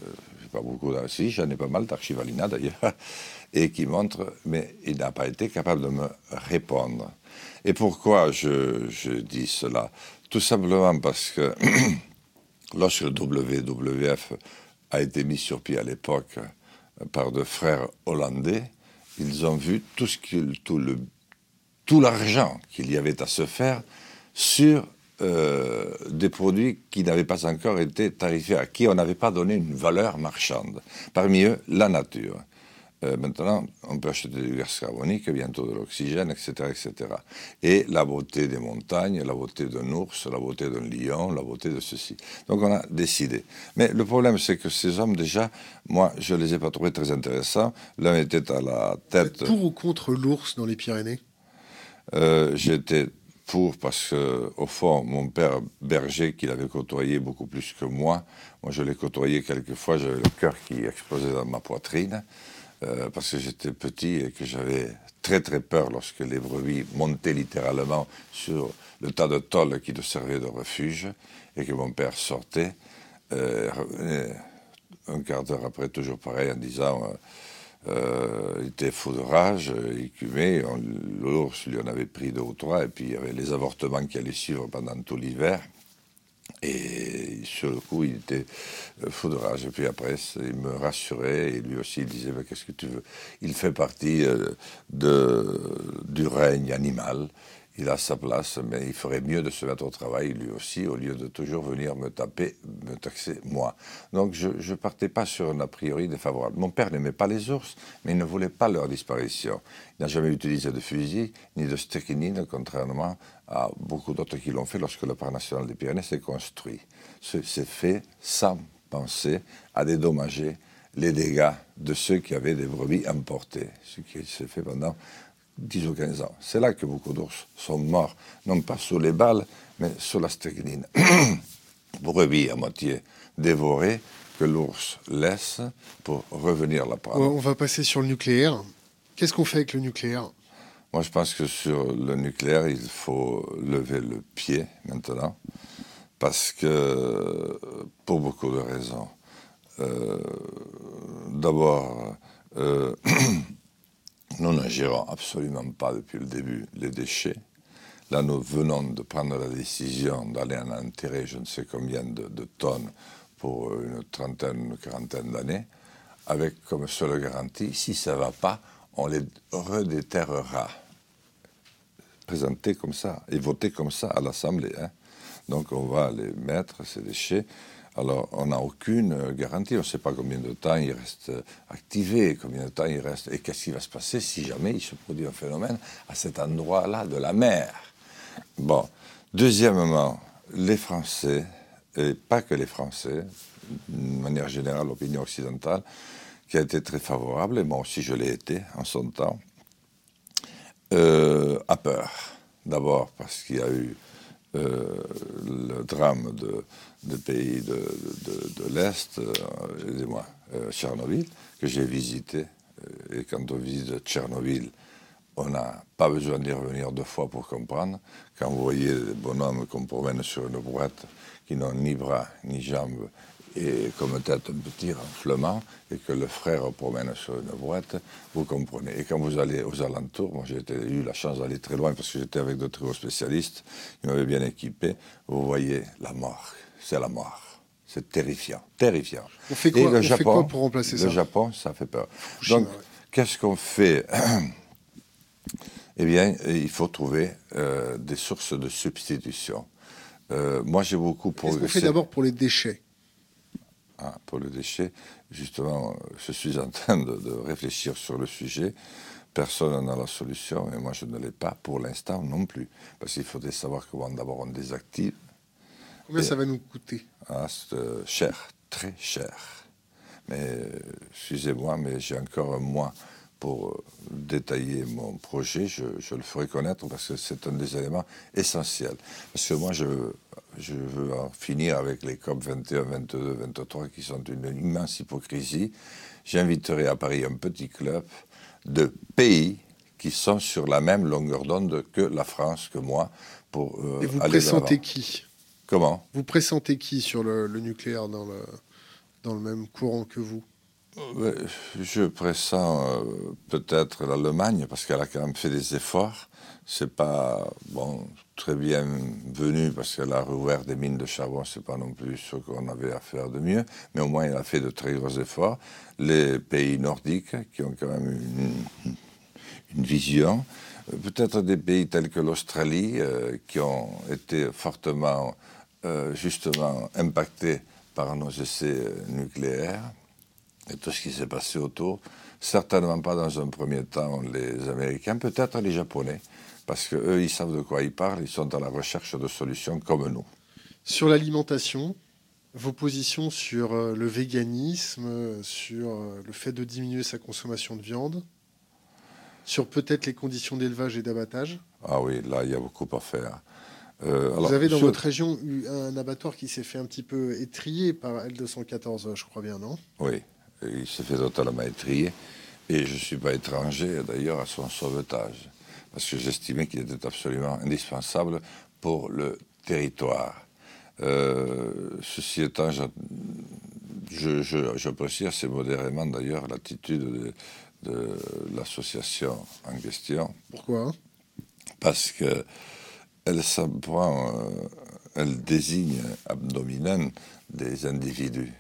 Speaker 2: Euh, pas beaucoup d'archives, j'en ai pas mal d'archives à l'INA d'ailleurs et qui montre, mais il n'a pas été capable de me répondre. Et pourquoi je, dis cela? Tout simplement parce que lorsque le WWF a été mis sur pied à l'époque par deux frères hollandais, ils ont vu tout l'argent qu'il y avait à se faire sur euh, des produits qui n'avaient pas encore été tarifés, à qui on n'avait pas donné une valeur marchande. Parmi eux, la nature. Euh, maintenant, on peut acheter du gaz carbonique, bientôt de l'oxygène, etc., etc. Et la beauté des montagnes, la beauté d'un ours, la beauté d'un lion, la beauté de ceci. Donc on a décidé. Mais le problème, c'est que ces hommes, déjà, moi, je ne les ai pas trouvés très intéressants. L'un était à la tête...
Speaker 1: Pour ou contre l'ours dans les Pyrénées?
Speaker 2: Euh, J'étais pour parce que, au fond, mon père berger, qu'il avait côtoyé beaucoup plus que moi, moi je l'ai côtoyé quelquefois, j'avais le cœur qui explosait dans ma poitrine. Euh, parce que j'étais petit et que j'avais très très peur lorsque les brebis montaient littéralement sur le tas de tôle qui nous servait de refuge et que mon père sortait, euh, un quart d'heure après, toujours pareil, en disant euh, il était fou de rage, il écumait, l'ours lui en avait pris deux ou trois, et puis il y avait les avortements qui allaient suivre pendant tout l'hiver. Et sur le coup, il était euh, fou de rage. Et puis après, il me rassurait et lui aussi, il disait Qu'est-ce que tu veux? Il fait partie euh, du règne animal il a sa place, mais il ferait mieux de se mettre au travail lui aussi, au lieu de toujours venir me taper, me taxer moi. Donc je ne partais pas sur un a priori défavorable. Mon père n'aimait pas les ours, mais il ne voulait pas leur disparition. Il n'a jamais utilisé de fusil ni de strychnine, contrairement à beaucoup d'autres qui l'ont fait lorsque le parc national des Pyrénées s'est construit. C'est fait sans penser à dédommager les dégâts de ceux qui avaient des brebis importées, ce qui s'est fait pendant 10 ou 15 ans. C'est là que beaucoup d'ours sont morts, non pas sous les balles, mais sous la strychnine. Brebis à moitié dévorées que l'ours laisse pour revenir la prendre.
Speaker 1: On va passer sur le nucléaire. Qu'est-ce qu'on fait avec le nucléaire?
Speaker 2: Moi, je pense que sur le nucléaire, il faut lever le pied maintenant, parce que, pour beaucoup de raisons. Euh, d'abord, euh, Nous ne gérons absolument pas depuis le début les déchets. Là, nous venons de prendre la décision d'aller en enterrer je ne sais combien de, tonnes pour une trentaine, une quarantaine d'années, avec comme seule garantie, si ça ne va pas, on les redéterrera. Présenté comme ça et voté comme ça à l'Assemblée. Hein. Donc on va les mettre, ces déchets, alors, on n'a aucune garantie. On ne sait pas combien de temps il reste euh, activé, combien de temps il reste, et qu'est-ce qui va se passer si jamais il se produit un phénomène à cet endroit-là de la mer. Bon. Deuxièmement, les Français, et pas que les Français, de manière générale, l'opinion occidentale, qui a été très favorable, et moi aussi je l'ai été en son temps, euh, a peur. D'abord parce qu'il y a eu euh, le drame de, pays de, l'Est, euh, moi euh, Tchernobyl, que j'ai visité. Et quand on visite Tchernobyl, on n'a pas besoin d'y revenir deux fois pour comprendre. Quand vous voyez des bonhommes qu'on promène sur une boîte, qui n'ont ni bras ni jambes et comme tête un petit renflement, et que le frère promène sur une boîte, vous comprenez. Et quand vous allez aux alentours, moi j'ai eu la chance d'aller très loin parce que j'étais avec d'autres très spécialistes, ils m'avaient bien équipé, vous voyez la mort, c'est la mort. C'est terrifiant, terrifiant.
Speaker 1: On fait quoi, le Japon, pour remplacer ça
Speaker 2: Le Japon, ça fait peur. Donc, qu'est-ce qu'on fait Eh bien, il faut trouver euh, des sources de substitution. Euh, moi, j'ai beaucoup
Speaker 1: progressé. Qu'est-ce qu'on fait d'abord pour les déchets?
Speaker 2: Hein, pour le déchet. Justement, je suis en train de, réfléchir sur le sujet. Personne n'a la solution et moi je ne l'ai pas pour l'instant non plus. Parce qu'il faudrait savoir comment d'abord on désactive.
Speaker 1: Combien ça va nous coûter?
Speaker 2: Ah, C'est euh, cher, très cher. Mais euh, excusez-moi, mais j'ai encore un mois pour euh, détailler mon projet. Je, je, le ferai connaître parce que c'est un des éléments essentiels. Parce que moi, je je veux en finir avec les COP 21, 22, 23 qui sont une immense hypocrisie. J'inviterai à Paris un petit club de pays qui sont sur la même longueur d'onde que la France, que moi, pour
Speaker 1: euh, Et vous pressentez qui?
Speaker 2: Comment?
Speaker 1: Vous pressentez qui sur le, nucléaire dans le, dans le même courant que vous?
Speaker 2: Je pressens euh, peut-être l'Allemagne, parce qu'elle a quand même fait des efforts c'est pas bon très bien venu parce qu'elle a rouvert des mines de charbon, c'est pas non plus ce qu'on avait à faire de mieux, mais au moins elle a fait de très gros efforts. Les pays nordiques qui ont quand même une, une vision, peut-être des pays tels que l'Australie euh, qui ont été fortement euh, justement impactés par nos essais nucléaires. Et tout ce qui s'est passé autour. Certainement pas dans un premier temps les Américains, peut-être les Japonais, parce qu'eux, ils savent de quoi ils parlent, ils sont à la recherche de solutions comme nous.
Speaker 1: Sur l'alimentation, vos positions sur euh, le véganisme, sur euh, le fait de diminuer sa consommation de viande, sur peut-être les conditions d'élevage et d'abattage?
Speaker 2: Ah oui, là, il y a beaucoup à faire.
Speaker 1: Euh, Vous avez dans votre région eu un abattoir qui s'est fait un petit peu étrier par L214, je crois bien, non?
Speaker 2: Oui, il s'est fait totalement étrier. Et je ne suis pas étranger d'ailleurs à son sauvetage, parce que j'estimais qu'il était absolument indispensable pour le territoire. Euh, ceci étant, j'apprécie assez modérément d'ailleurs l'attitude de, de l'association en question.
Speaker 1: Pourquoi?
Speaker 2: Parce que elle euh, elle désigne abdominant des individus.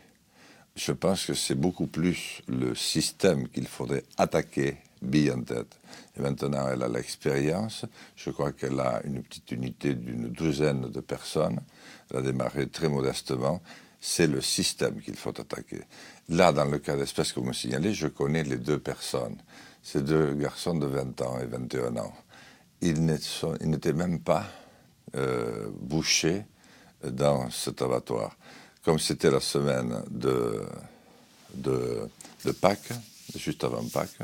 Speaker 2: Je pense que c'est beaucoup plus le système qu'il faudrait attaquer, bille en tête. Et maintenant, elle a l'expérience. Je crois qu'elle a une petite unité d'une douzaine de personnes. Elle a démarré très modestement. C'est le système qu'il faut attaquer. Là, dans le cas d'espèce que vous me signalez, je connais les deux personnes. Ces deux garçons de 20 ans et 21 ans ils n'étaient même pas euh, bouchés dans cet abattoir. Comme c'était la semaine de, de, Pâques, juste avant Pâques,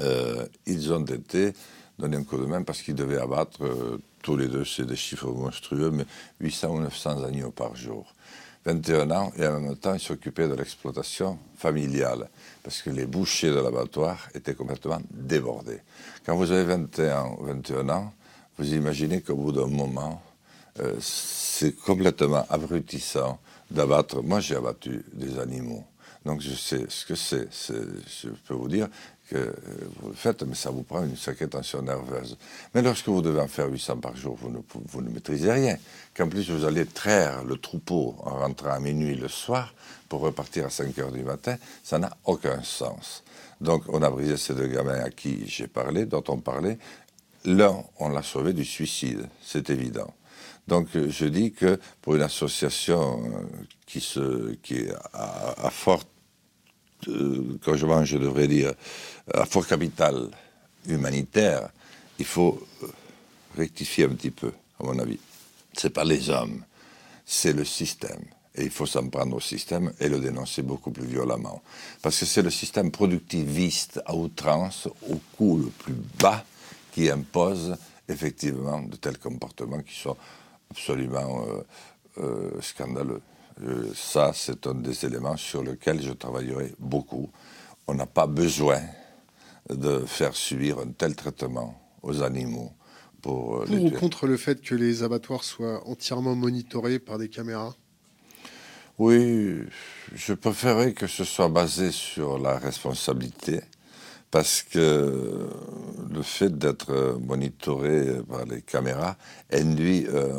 Speaker 2: euh, ils ont été donnés un coup de main parce qu'ils devaient abattre euh, tous les deux, c'est des chiffres monstrueux, mais 800 ou 900 agneaux par jour. 21 ans, et en même temps, ils s'occupaient de l'exploitation familiale, parce que les bouchers de l'abattoir étaient complètement débordés. Quand vous avez 21, 21 ans, vous imaginez qu'au bout d'un moment, euh, c'est complètement abrutissant d'abattre. Moi, j'ai abattu des animaux. Donc, je sais ce que c'est. Je peux vous dire que euh, vous le faites, mais ça vous prend une sacrée tension nerveuse. Mais lorsque vous devez en faire 800 par jour, vous ne, vous ne maîtrisez rien. Qu'en plus, vous allez traire le troupeau en rentrant à minuit le soir pour repartir à 5 heures du matin, ça n'a aucun sens. Donc, on a brisé ces deux gamins à qui j'ai parlé, dont on parlait. L'un, on l'a sauvé du suicide, c'est évident. Donc, je dis que pour une association euh, qui, se, qui à forte, euh, quand je je devrais dire, à fort capital humanitaire, il faut euh, rectifier un petit peu, à mon avis. Ce n'est pas les hommes, c'est le système. Et il faut s'en prendre au système et le dénoncer beaucoup plus violemment. Parce que c'est le système productiviste à outrance, au coût le plus bas, qui impose effectivement de tels comportements qui sont absolument euh, euh, scandaleux. ça, c'est un des éléments sur lesquels je travaillerai beaucoup. On n'a pas besoin de faire subir un tel traitement aux animaux. Pour,
Speaker 1: euh, ou contre le fait que les abattoirs soient entièrement monitorés par des caméras?
Speaker 2: Oui, je préférerais que ce soit basé sur la responsabilité, parce que le fait d'être monitoré par les caméras induit, euh,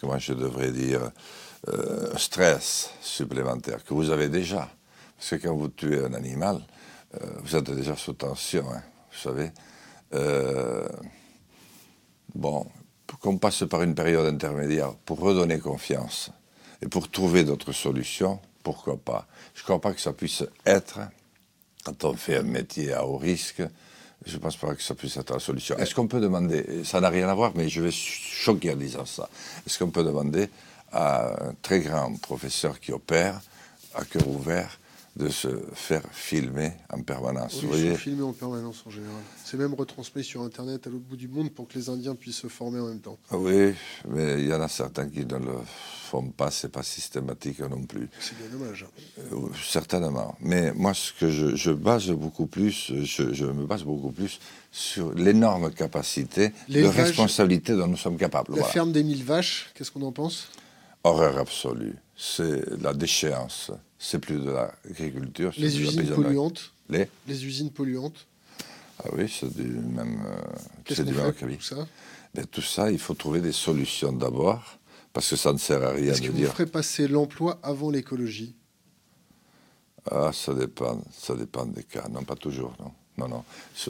Speaker 2: comment je devrais dire, euh, stress supplémentaire que vous avez déjà. Parce que quand vous tuez un animal, euh, vous êtes déjà sous tension, hein, vous savez. Euh, bon, qu'on passe par une période intermédiaire pour redonner confiance et pour trouver d'autres solutions, pourquoi pas Je ne crois pas que ça puisse être, quand on fait un métier à haut risque, je ne pense pas que ça puisse être la solution. Est-ce qu'on peut demander, ça n'a rien à voir, mais je vais choquer en disant ça, est-ce qu'on peut demander à un très grand professeur qui opère, à cœur ouvert, de se faire filmer en permanence.
Speaker 1: Oui, Vous voyez filmer en permanence en général. C'est même retransmis sur Internet à l'autre bout du monde pour que les Indiens puissent se former en même temps.
Speaker 2: Ah oui, mais il y en a certains qui ne le font pas, c'est pas systématique non plus.
Speaker 1: C'est bien dommage.
Speaker 2: Euh, certainement. Mais moi, ce que je, base beaucoup plus, je, me base beaucoup plus sur l'énorme capacité de responsabilité dont nous sommes capables.
Speaker 1: La ferme des mille vaches, qu'est-ce qu'on en pense?
Speaker 2: Horreur absolue. C'est la déchéance c'est plus de l'agriculture.
Speaker 1: Les usines polluantes
Speaker 2: Les
Speaker 1: Les usines polluantes
Speaker 2: Ah oui, c'est du même.
Speaker 1: Euh, Qu'est-ce du même tout ça?
Speaker 2: Ben, Tout ça, il faut trouver des solutions d'abord, parce que ça ne sert à rien
Speaker 1: Est-ce que vous ferez passer l'emploi avant l'écologie?
Speaker 2: Ah, ça dépend, ça dépend des cas. Non, pas toujours, non. Non, non.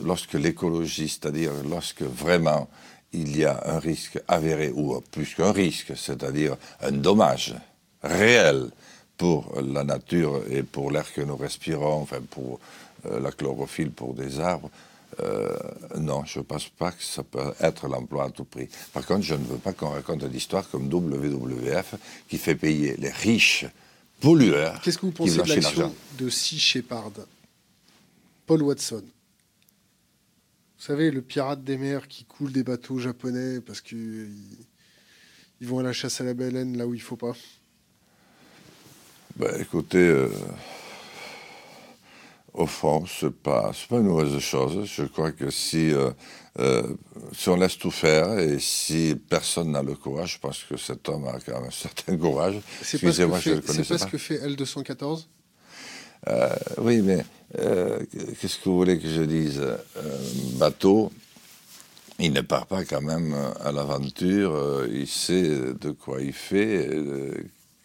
Speaker 2: Lorsque l'écologie, c'est-à-dire lorsque vraiment il y a un risque avéré, ou plus qu'un risque, c'est-à-dire un dommage réel pour la nature et pour l'air que nous respirons, enfin pour euh, la chlorophylle pour des arbres, euh, non, je ne pense pas que ça peut être l'emploi à tout prix. Par contre, je ne veux pas qu'on raconte l'histoire comme WWF qui fait payer les riches pollueurs.
Speaker 1: Qu'est-ce que vous pensez de l'action de Sea Shepard Paul Watson vous savez, le pirate des mers qui coule des bateaux japonais parce qu'ils ils vont à la chasse à la baleine là où il faut pas.
Speaker 2: Ben, écoutez, euh, au fond, ce n'est pas, pas une mauvaise chose. Je crois que si, euh, euh, si on laisse tout faire et si personne n'a le courage, je pense que cet homme a quand même un certain courage.
Speaker 1: C'est pas, ce que fait L214
Speaker 2: Oui, mais qu'est-ce que vous voulez que je dise? Bateau, il ne part pas quand même à l'aventure, il sait de quoi il fait,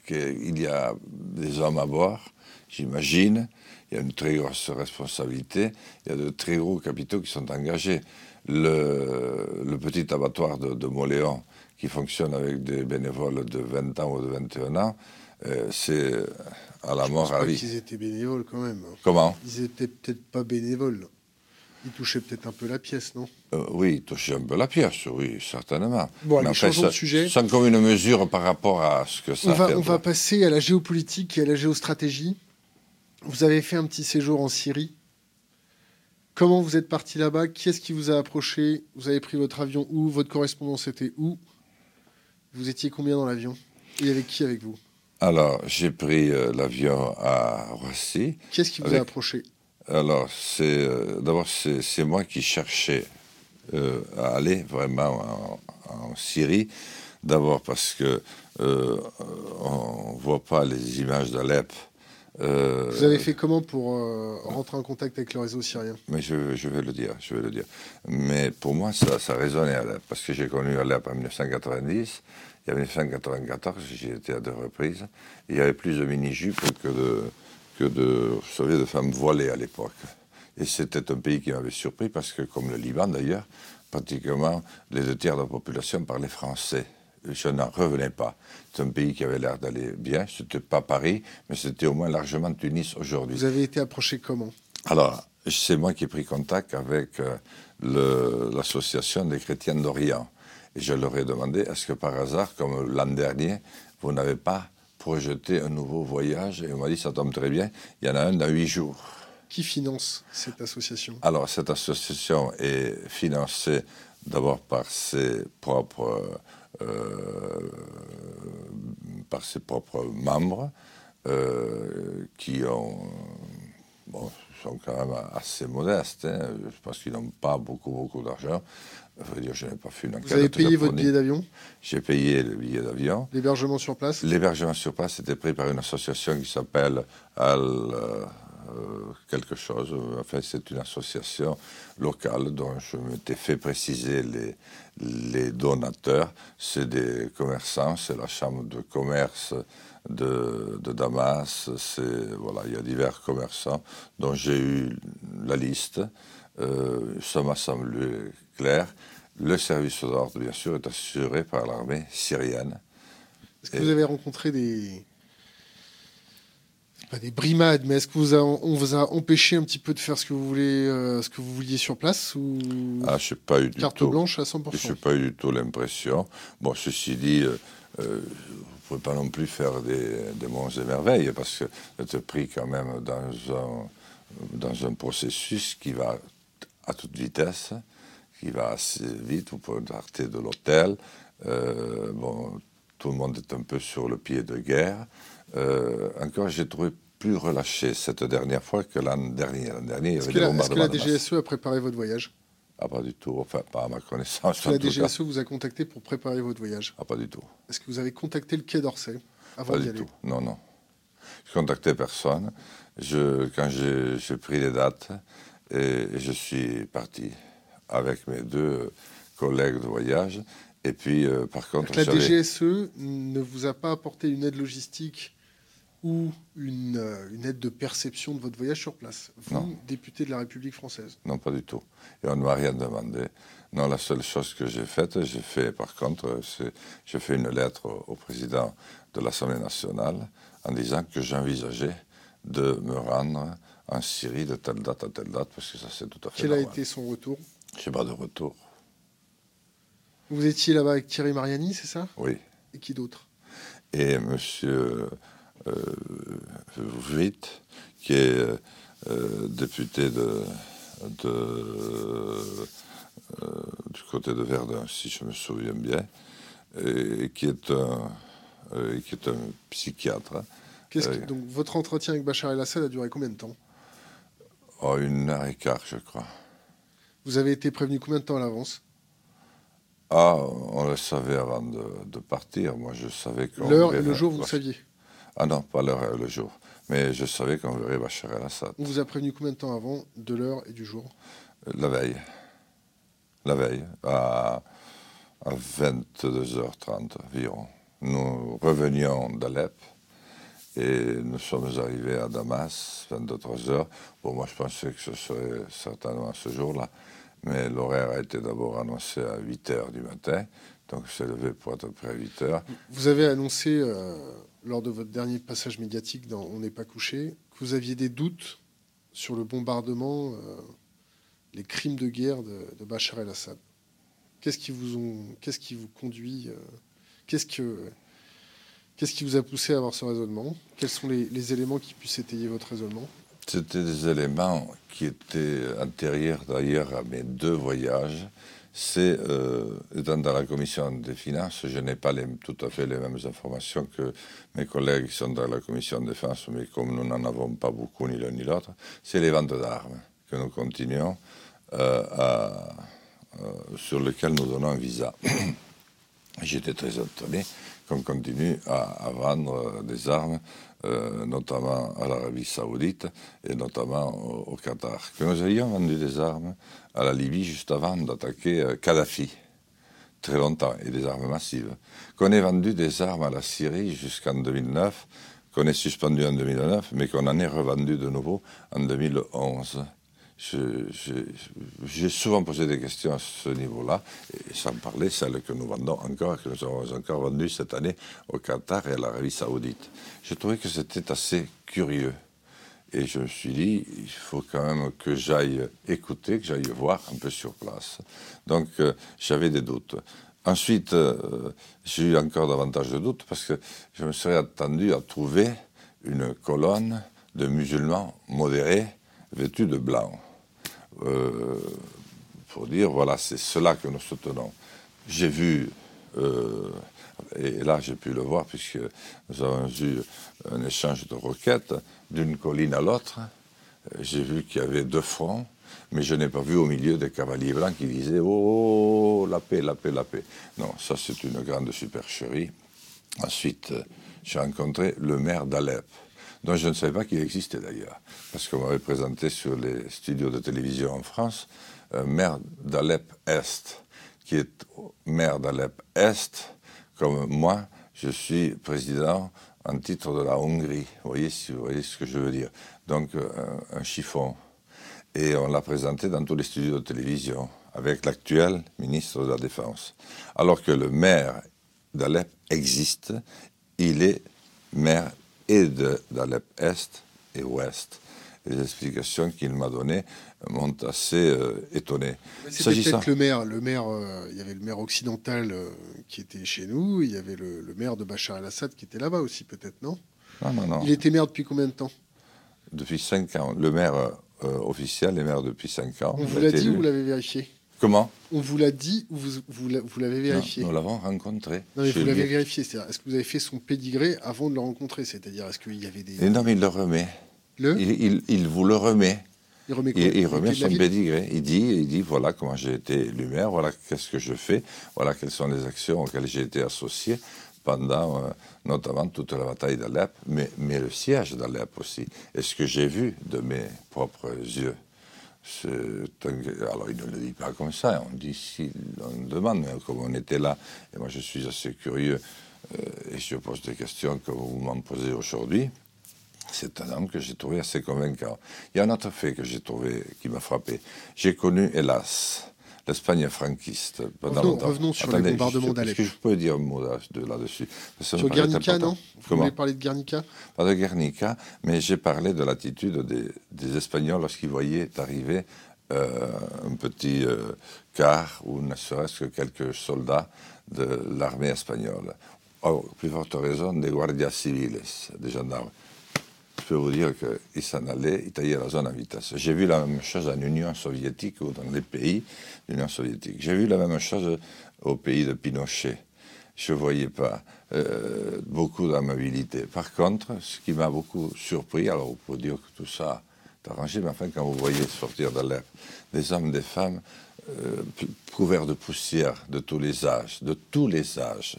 Speaker 2: qu'il y a des hommes à bord, j'imagine. Il y a une très grosse responsabilité. Il y a de très gros capitaux qui sont engagés. Le, petit abattoir de, de, Moléon, qui fonctionne avec des bénévoles de 20 ans ou de 21 ans, euh, c'est à la mort à vie.
Speaker 1: Ils étaient bénévoles quand même.
Speaker 2: Comment?
Speaker 1: Ils étaient peut-être pas bénévoles. Ils touchaient peut-être un peu la pièce, non
Speaker 2: euh, Oui, ils touchaient un peu la pièce, oui, certainement.
Speaker 1: Bon, allez, changeons de sujet.
Speaker 2: Sans comme une mesure par rapport à ce que ça
Speaker 1: on va, on va passer à la géopolitique et à la géostratégie. Vous avez fait un petit séjour en Syrie. Comment vous êtes parti là-bas? Qui est-ce qui vous a approché? Vous avez pris votre avion où? Votre correspondance était où? Vous étiez combien dans l'avion? Et avec qui avec vous?
Speaker 2: Alors, j'ai pris euh, l'avion à Roissy.
Speaker 1: Qui est-ce qui vous a approché?
Speaker 2: Alors, c'est euh, d'abord c'est moi qui cherchais euh, à aller vraiment en, Syrie. D'abord parce que euh, on voit pas les images d'Alep.
Speaker 1: Vous avez fait comment pour rentrer en contact avec le réseau syrien?
Speaker 2: Mais je, vais le dire, je vais le dire. Mais pour moi, ça, ça résonnait Alep, parce que j'ai connu Alep en 1990. Et en 1994, j'y étais à deux reprises. Il y avait plus de mini-jupes que de, de, vous de femmes voilées à l'époque. Et c'était un pays qui m'avait surpris parce que, comme le Liban d'ailleurs, pratiquement les deux tiers de la population parlaient français. Je n'en revenais pas. C'est un pays qui avait l'air d'aller bien. C'était pas Paris, mais c'était au moins largement Tunis aujourd'hui.
Speaker 1: Vous avez été approché comment?
Speaker 2: Alors, c'est moi qui ai pris contact avec euh, l'association des chrétiens d'Orient. Et je leur ai demandé, est-ce que par hasard, comme l'an dernier, vous n'avez pas projeter un nouveau voyage et on m'a dit ça tombe très bien, il y en a un dans huit jours.
Speaker 1: Qui finance cette association?
Speaker 2: Alors cette association est financée d'abord par ses propres euh, par ses propres membres euh, qui ont bon, sont quand même assez modestes. Hein. Je pense qu'ils n'ont pas beaucoup beaucoup d'argent dire, je n'ai pas fait une
Speaker 1: Vous avez payé votre billet d'avion
Speaker 2: J'ai payé le billet d'avion.
Speaker 1: L'hébergement sur place
Speaker 2: L'hébergement sur place était pris par une association qui s'appelle Al. Euh, quelque chose. Enfin, c'est une association locale dont je m'étais fait préciser les, les donateurs. C'est des commerçants, c'est la chambre de commerce de, de Damas. Voilà, il y a divers commerçants dont j'ai eu la liste. Euh, ça m'a semblé clair. Le service d'ordre, bien sûr, est assuré par l'armée syrienne.
Speaker 1: Est-ce que vous avez rencontré des. Pas des brimades, mais est-ce que vous on vous a empêché un petit peu de faire ce que vous voulez, euh, ce que vous vouliez sur place ou
Speaker 2: ah, je pas eu
Speaker 1: carte tout, blanche à 100%.
Speaker 2: Je n'ai pas eu du tout l'impression. Bon, ceci dit, euh, euh, vous ne pouvez pas non plus faire des, des monts et merveilles parce que vous êtes pris quand même dans un, dans un processus qui va à toute vitesse qui va assez vite. Vous pouvez partir de l'hôtel. Euh, bon, tout le monde est un peu sur le pied de guerre. Euh, encore, j'ai trouvé plus relâché cette dernière fois que l'an dernier. L'an dernier,
Speaker 1: Est-ce que, la DGSE a préparé votre voyage?
Speaker 2: Ah, pas du tout. Enfin, pas à ma connaissance.
Speaker 1: Est-ce que la DGSE vous a contacté pour préparer votre voyage?
Speaker 2: Ah, pas du tout.
Speaker 1: Est-ce que vous avez contacté le Quai d'Orsay avant
Speaker 2: d'y
Speaker 1: aller?
Speaker 2: tout. Non, non. Je contactais personne. Je, quand j'ai pris les dates, et je suis parti avec mes deux collègues de voyage. Et puis, euh, par contre...
Speaker 1: La DGSE ne vous a pas apporté une aide logistique ou une, euh, une, aide de perception de votre voyage sur place Vous, député de la République française?
Speaker 2: Non, pas du tout. Et on ne m'a rien demandé. Non, la seule chose que j'ai faite, j'ai fait, par contre, c'est j'ai fait une lettre au, président de l'Assemblée nationale en disant que j'envisageais de me rendre en Syrie de telle date à telle date, parce que ça c'est tout à fait
Speaker 1: Quel
Speaker 2: normal.
Speaker 1: a été son retour?
Speaker 2: Je sais pas de retour.
Speaker 1: Vous étiez là-bas avec Thierry Mariani, c'est ça?
Speaker 2: Oui.
Speaker 1: Et qui d'autre?
Speaker 2: Et monsieur euh, Witt, qui est euh, député de, de, euh, du côté de Verdun, si je me souviens bien, et, qui est un, euh, qui est un psychiatre.
Speaker 1: Qu'est-ce que- Donc votre entretien avec Bachar el-Assad a duré combien de temps?
Speaker 2: Oh, une heure et quart, je crois.
Speaker 1: Vous avez été prévenu combien de temps à l'avance?
Speaker 2: Ah, on le savait avant de, de partir. Moi, je savais qu'on
Speaker 1: L'heure et le jour, vous le saviez?
Speaker 2: Ah non, pas l'heure et le jour. Mais je savais qu'on verrait Bachar el-Assad.
Speaker 1: On vous a prévenu combien de temps avant de l'heure et du jour?
Speaker 2: La veille. La veille, à, à 22h30 environ. Nous revenions d'Alep et nous sommes arrivés à Damas, 23h. Bon, moi, je pensais que ce serait certainement ce jour-là, mais l'horaire a été d'abord annoncé à 8h du matin, donc c'est levé pour à peu près 8h.
Speaker 1: Vous avez annoncé euh, lors de votre dernier passage médiatique dans On n'est pas couché que vous aviez des doutes sur le bombardement, euh, les crimes de guerre de, Bachar el-Assad. Qu'est-ce qui vous conduit, euh, qu'est-ce que, qui vous a poussé à avoir ce raisonnement? Quels sont les, les éléments qui puissent étayer votre raisonnement?
Speaker 2: C'était des éléments qui étaient antérieurs d'ailleurs à mes deux voyages. C'est, euh, étant dans la commission des finances, je n'ai pas tout à fait les mêmes informations que mes collègues qui sont dans la commission de défense, mais comme nous n'en avons pas beaucoup ni l'un ni l'autre, c'est les ventes d'armes que nous continuons, euh, à- euh, sur lesquelles nous donnons un visa. J'étais très étonné qu'on continue à, vendre des armes, euh, notamment à l'Arabie Saoudite et notamment au, Qatar. Que nous ayons vendu des armes à la Libye juste avant d'attaquer euh, Kadhafi, très longtemps, et des armes massives. Qu'on ait vendu des armes à la Syrie jusqu'en 2009, qu'on ait suspendu en 2009, mais qu'on en ait revendu de nouveau en 2011. J'ai souvent posé des questions à ce niveau-là, sans parler celles que nous vendons encore, que nous avons encore vendues cette année au Qatar et à l'Arabie Saoudite. Je trouvais que c'était assez curieux. Et je me suis dit, il faut quand même que j'aille écouter, que j'aille voir un peu sur place. Donc euh, j'avais des doutes. Ensuite, euh, j'ai eu encore davantage de doutes parce que je me serais attendu à trouver une colonne de musulmans modérés vêtus de blanc. Euh, pour dire, voilà, c'est cela que nous soutenons. J'ai vu, euh, et là j'ai pu le voir puisque nous avons eu un échange de roquettes d'une colline à l'autre. J'ai vu qu'il y avait deux fronts, mais je n'ai pas vu au milieu des cavaliers blancs qui disaient Oh, la paix, la paix, la paix. Non, ça c'est une grande supercherie. Ensuite, j'ai rencontré le maire d'Alep, dont je ne savais pas qu'il existait d'ailleurs, parce qu'on m'avait présenté sur les studios de télévision en France un maire d'Alep Est, qui est maire d'Alep Est, comme moi, je suis président en titre de la Hongrie. Vous voyez, si vous voyez ce que je veux dire. Donc, euh, un chiffon. Et on l'a présenté dans tous les studios de télévision, avec l'actuel ministre de la Défense. Alors que le maire d'Alep existe, il est maire et de- d'Alep Est et Ouest. Les explications qu'il m'a données m'ont assez euh, étonné.
Speaker 1: C'était peut-être le maire. Le maire, euh, il y avait le maire occidental euh, qui était chez nous. Il y avait le, le maire de Bachar el-Assad qui était là-bas aussi, peut-être, non?
Speaker 2: Non, non, non.
Speaker 1: Il était maire depuis combien de temps?
Speaker 2: Depuis 5 ans. Le maire euh, officiel est maire depuis 5 ans.
Speaker 1: On vous l'a dit ou vous l'avez vérifié?
Speaker 2: Comment
Speaker 1: On vous l'a dit ou vous, vous l'a- vous l'avez
Speaker 2: Non,
Speaker 1: vérifié
Speaker 2: Nous l'avons rencontré.
Speaker 1: Non, mais vous l'avez vérifié. C'est-à-dire, est-ce que vous avez fait son pédigré avant de le rencontrer? C'est-à-dire, est-ce qu'il y avait des.
Speaker 2: Et non, mais il le remet.
Speaker 1: Le
Speaker 2: Il, il- il vous le remet.
Speaker 1: Il remet quoi?
Speaker 2: Il, remet son pédigré. Il dit, il dit voilà comment j'ai été élu maire, voilà qu'est-ce que je fais, voilà quelles sont les actions auxquelles j'ai été associé pendant euh, notamment toute la bataille d'Alep, mais, mais le siège d'Alep aussi. Et ce que j'ai vu de mes propres yeux? Alors, il ne le dit pas comme ça, on dit si, on demande, mais comme on était là, et moi je suis assez curieux, euh, et je pose des questions que vous m'en posez aujourd'hui, c'est un homme que j'ai trouvé assez convaincant. Il y a un autre fait que j'ai trouvé qui m'a frappé. J'ai connu, hélas, l'Espagne franquiste.
Speaker 1: Revenons, sur les bombardements d'Alep.
Speaker 2: Est-ce que je peux dire un mot là-dessus
Speaker 1: Sur Guernica, non Vous voulez parler de Guernica
Speaker 2: Pas de Guernica, mais j'ai parlé de l'attitude des, Espagnols lorsqu'ils voyaient arriver euh, un petit euh, car ou ne serait-ce que quelques soldats de l'armée espagnole. Oh, plus forte raison, des guardias civiles, des gendarmes je peux vous dire qu'ils s'en allaient, ils taillaient la zone à vitesse. J'ai vu la même chose en Union soviétique ou dans les pays de l'Union soviétique. J'ai vu la même chose au pays de Pinochet. Je ne voyais pas euh, beaucoup d'amabilité. Par contre, ce qui m'a beaucoup surpris, alors on peut dire que tout ça est arrangé, mais enfin, quand vous voyez sortir de l'air des hommes, des femmes, euh, couverts de poussière de tous les âges, de tous les âges,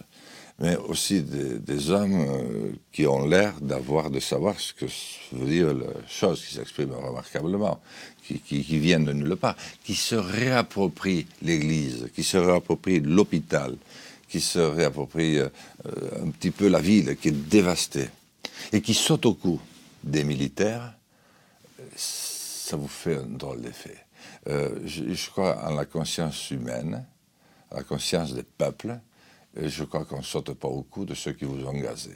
Speaker 2: mais aussi des, hommes euh, qui ont l'air d'avoir, de savoir ce que veut dire la chose, qui s'exprime remarquablement, qui, qui, viennent de nulle part, qui se réapproprient l'Église, qui se réapproprient l'hôpital, qui se réapproprient euh, un petit peu la ville qui est dévastée, et qui sautent au cou des militaires, ça vous fait un drôle d'effet. Euh, je, je crois en la conscience humaine, à la conscience des peuples, et je crois qu'on ne saute pas au cou de ceux qui vous ont gazé.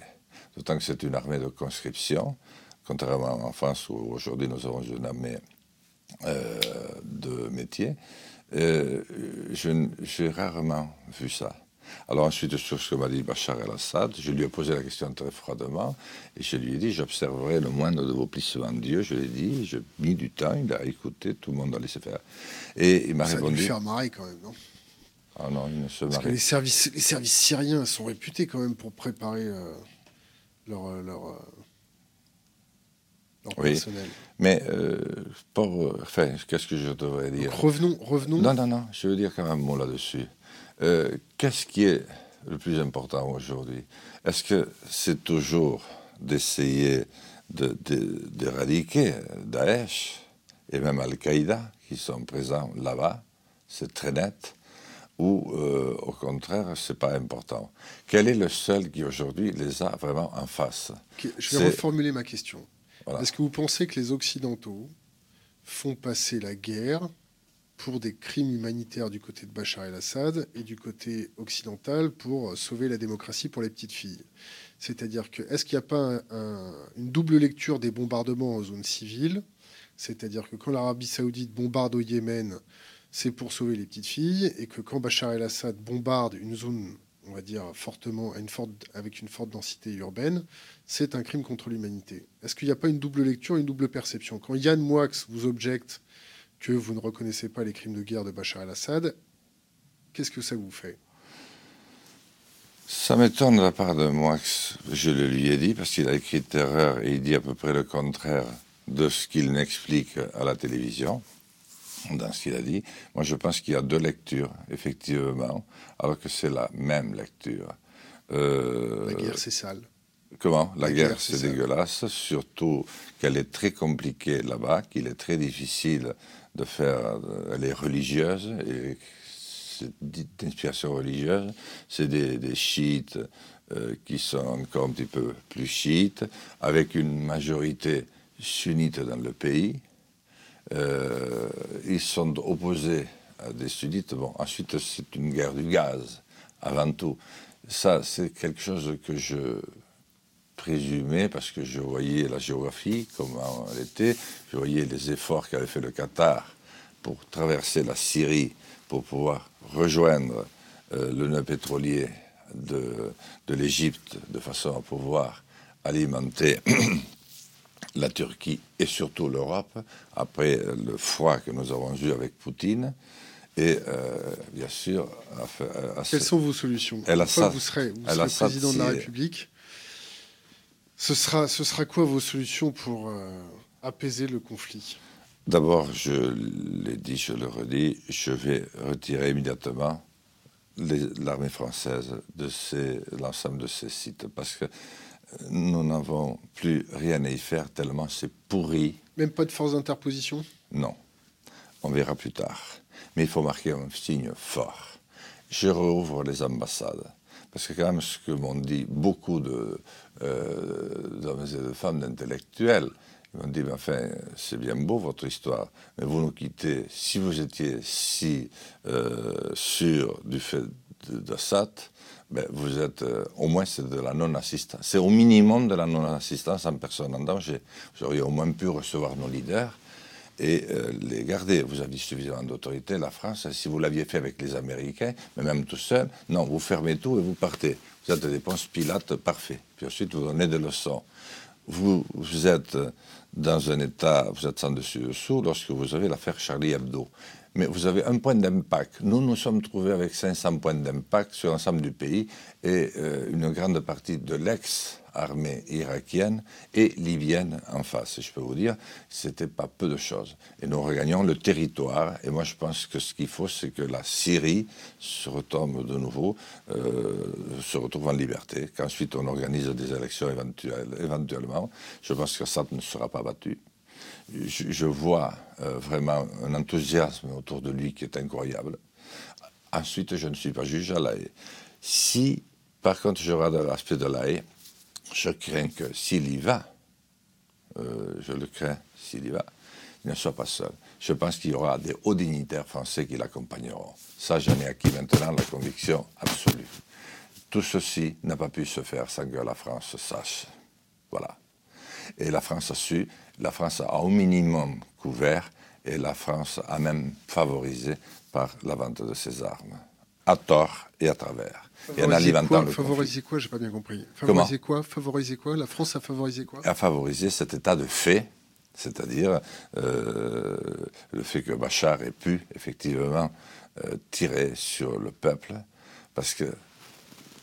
Speaker 2: D'autant que c'est une armée de conscription, contrairement en France où aujourd'hui nous avons une armée euh, de métier. Euh, j'ai rarement vu ça. Alors ensuite, sur ce que m'a dit Bachar el-Assad, je lui ai posé la question très froidement et je lui ai dit, j'observerai le moindre de vos plissements Dieu. Je l'ai dit, j'ai mis du temps, il a écouté, tout le monde a laissé faire. Et il m'a répondu...
Speaker 1: Ça a faire marrer quand même, non?
Speaker 2: Ah non, il ne se
Speaker 1: Parce que les services, les services syriens sont réputés quand même pour préparer euh, leur, euh, leur, euh, leur personnel.
Speaker 2: Mais pour, enfin, qu'est-ce que je devrais dire?
Speaker 1: Revenons, revenons.
Speaker 2: Non, non, non. Je veux dire quand même un mot là-dessus. qu'est-ce qui est le plus important aujourd'hui? Est-ce que c'est toujours d'essayer d'éradiquer de, Daesh et même Al-Qaïda qui sont présents là-bas? C'est très net ou euh, au contraire, c'est pas important. Quel est le seul qui aujourd'hui les a vraiment en face?
Speaker 1: Je vais reformuler ma question. Est-ce que vous pensez que les Occidentaux font passer la guerre pour des crimes humanitaires du côté de Bachar el-Assad et du côté occidental pour sauver la démocratie pour les petites filles? C'est-à-dire que est-ce qu'il n'y a pas une double lecture des bombardements en zone civile? C'est-à-dire que quand l'Arabie saoudite bombarde au Yémen, c'est pour sauver les petites filles, et que quand Bachar el-Assad bombarde une zone, on va dire, fortement, avec une forte densité urbaine, c'est un crime contre l'humanité. Est-ce qu'il n'y a pas une double lecture, une double perception? Quand Yann Moix vous objecte que vous ne reconnaissez pas les crimes de guerre de Bachar el-Assad, qu'est-ce que ça vous fait?
Speaker 2: Ça m'étonne de la part de Moix, je le lui ai dit, parce qu'il a écrit Terreur et il dit à peu près le contraire de ce qu'il n'explique à la télévision dans ce qu'il a dit. Moi, je pense qu'il y a deux lectures, effectivement, alors que c'est la même lecture.
Speaker 1: Euh, la guerre, c'est sale.
Speaker 2: Comment? La, guerre, c'est dégueulasse, surtout qu'elle est très compliquée là-bas, qu'il est très difficile de faire. Elle est religieuse, et c'est d'inspiration religieuse. C'est des, chiites euh, qui sont encore un petit peu plus chiites, avec une majorité sunnite dans le pays. Euh, ils sont opposés à des sunnites. Bon, ensuite, c'est une guerre du gaz, avant tout. Ça, c'est quelque chose que je présumais parce que je voyais la géographie, comment elle était, je voyais les efforts qu'avait fait le Qatar pour traverser la Syrie, pour pouvoir rejoindre euh, le nœud pétrolier de l'Égypte de façon à pouvoir alimenter la Turquie et surtout l'Europe, après le froid que nous avons eu avec Poutine. Et euh, bien sûr.
Speaker 1: Quelles sont vos solutions Une fois que vous serez, président de la République, ce sera, ce sera quoi vos solutions pour euh, apaiser le conflit?
Speaker 2: D'abord, je l'ai dit, je le redis, je vais retirer immédiatement l'armée française de l'ensemble de ces sites. Parce que nous n'avons plus rien à y faire tellement c'est pourri.
Speaker 1: Même pas de force d'interposition?
Speaker 2: Non. On verra plus tard. Mais il faut marquer un signe fort. Je rouvre les ambassades. Parce que quand même, ce que m'ont dit beaucoup euh, d'hommes et de femmes, d'intellectuels, Ils m'ont dit, mais enfin, c'est bien beau votre histoire, mais vous nous quittez. Si vous étiez si euh, sûr du fait d'Assad, ben, vous êtes, euh, au moins c'est de la non-assistance. C'est au minimum de la non-assistance en personne en danger. Vous auriez au moins pu recevoir nos leaders et euh, les garder. Vous aviez suffisamment d'autorité, la France. Si vous l'aviez fait avec les Américains, mais même tout seul, non, vous fermez tout et vous partez. Vous êtes des ponces pilates parfaits. Puis ensuite, vous donnez des leçons. Vous, vous êtes dans un état, vous êtes sans dessus dessous lorsque vous avez l'affaire Charlie Hebdo. Mais vous avez un point d'impact. Nous nous sommes trouvés avec 500 points d'impact sur l'ensemble du pays et euh, une grande partie de l'ex armée irakienne et libyenne en face. Et je peux vous dire, c'était pas peu de choses. Et nous regagnons le territoire. Et moi, je pense que ce qu'il faut, c'est que la Syrie se retombe de nouveau, euh, se retrouve en liberté, qu'ensuite on organise des élections éventuellement. Je pense que ça ne sera pas battu. Je, vois euh, vraiment un enthousiasme autour de lui qui est incroyable. Ensuite, je ne suis pas juge à l'AE. Si, par contre, je regarde l'aspect de l'AE, je crains que s'il y va, euh, je le crains, s'il y va, il ne soit pas seul. Je pense qu'il y aura des hauts dignitaires français qui l'accompagneront. Ça, j'en ai acquis maintenant la conviction absolue. Tout ceci n'a pas pu se faire sans que la France sache. Voilà. Et la France a su, la France a au minimum couvert, et la France a même favorisé par la vente de ses armes, à tort et à travers.
Speaker 1: Favoriser quoi, Favoriser quoi J'ai pas bien compris. Favoriser quoi Favoriser quoi La France a favorisé quoi
Speaker 2: A favorisé cet état de fait, c'est-à-dire euh, le fait que Bachar ait pu effectivement euh, tirer sur le peuple, parce que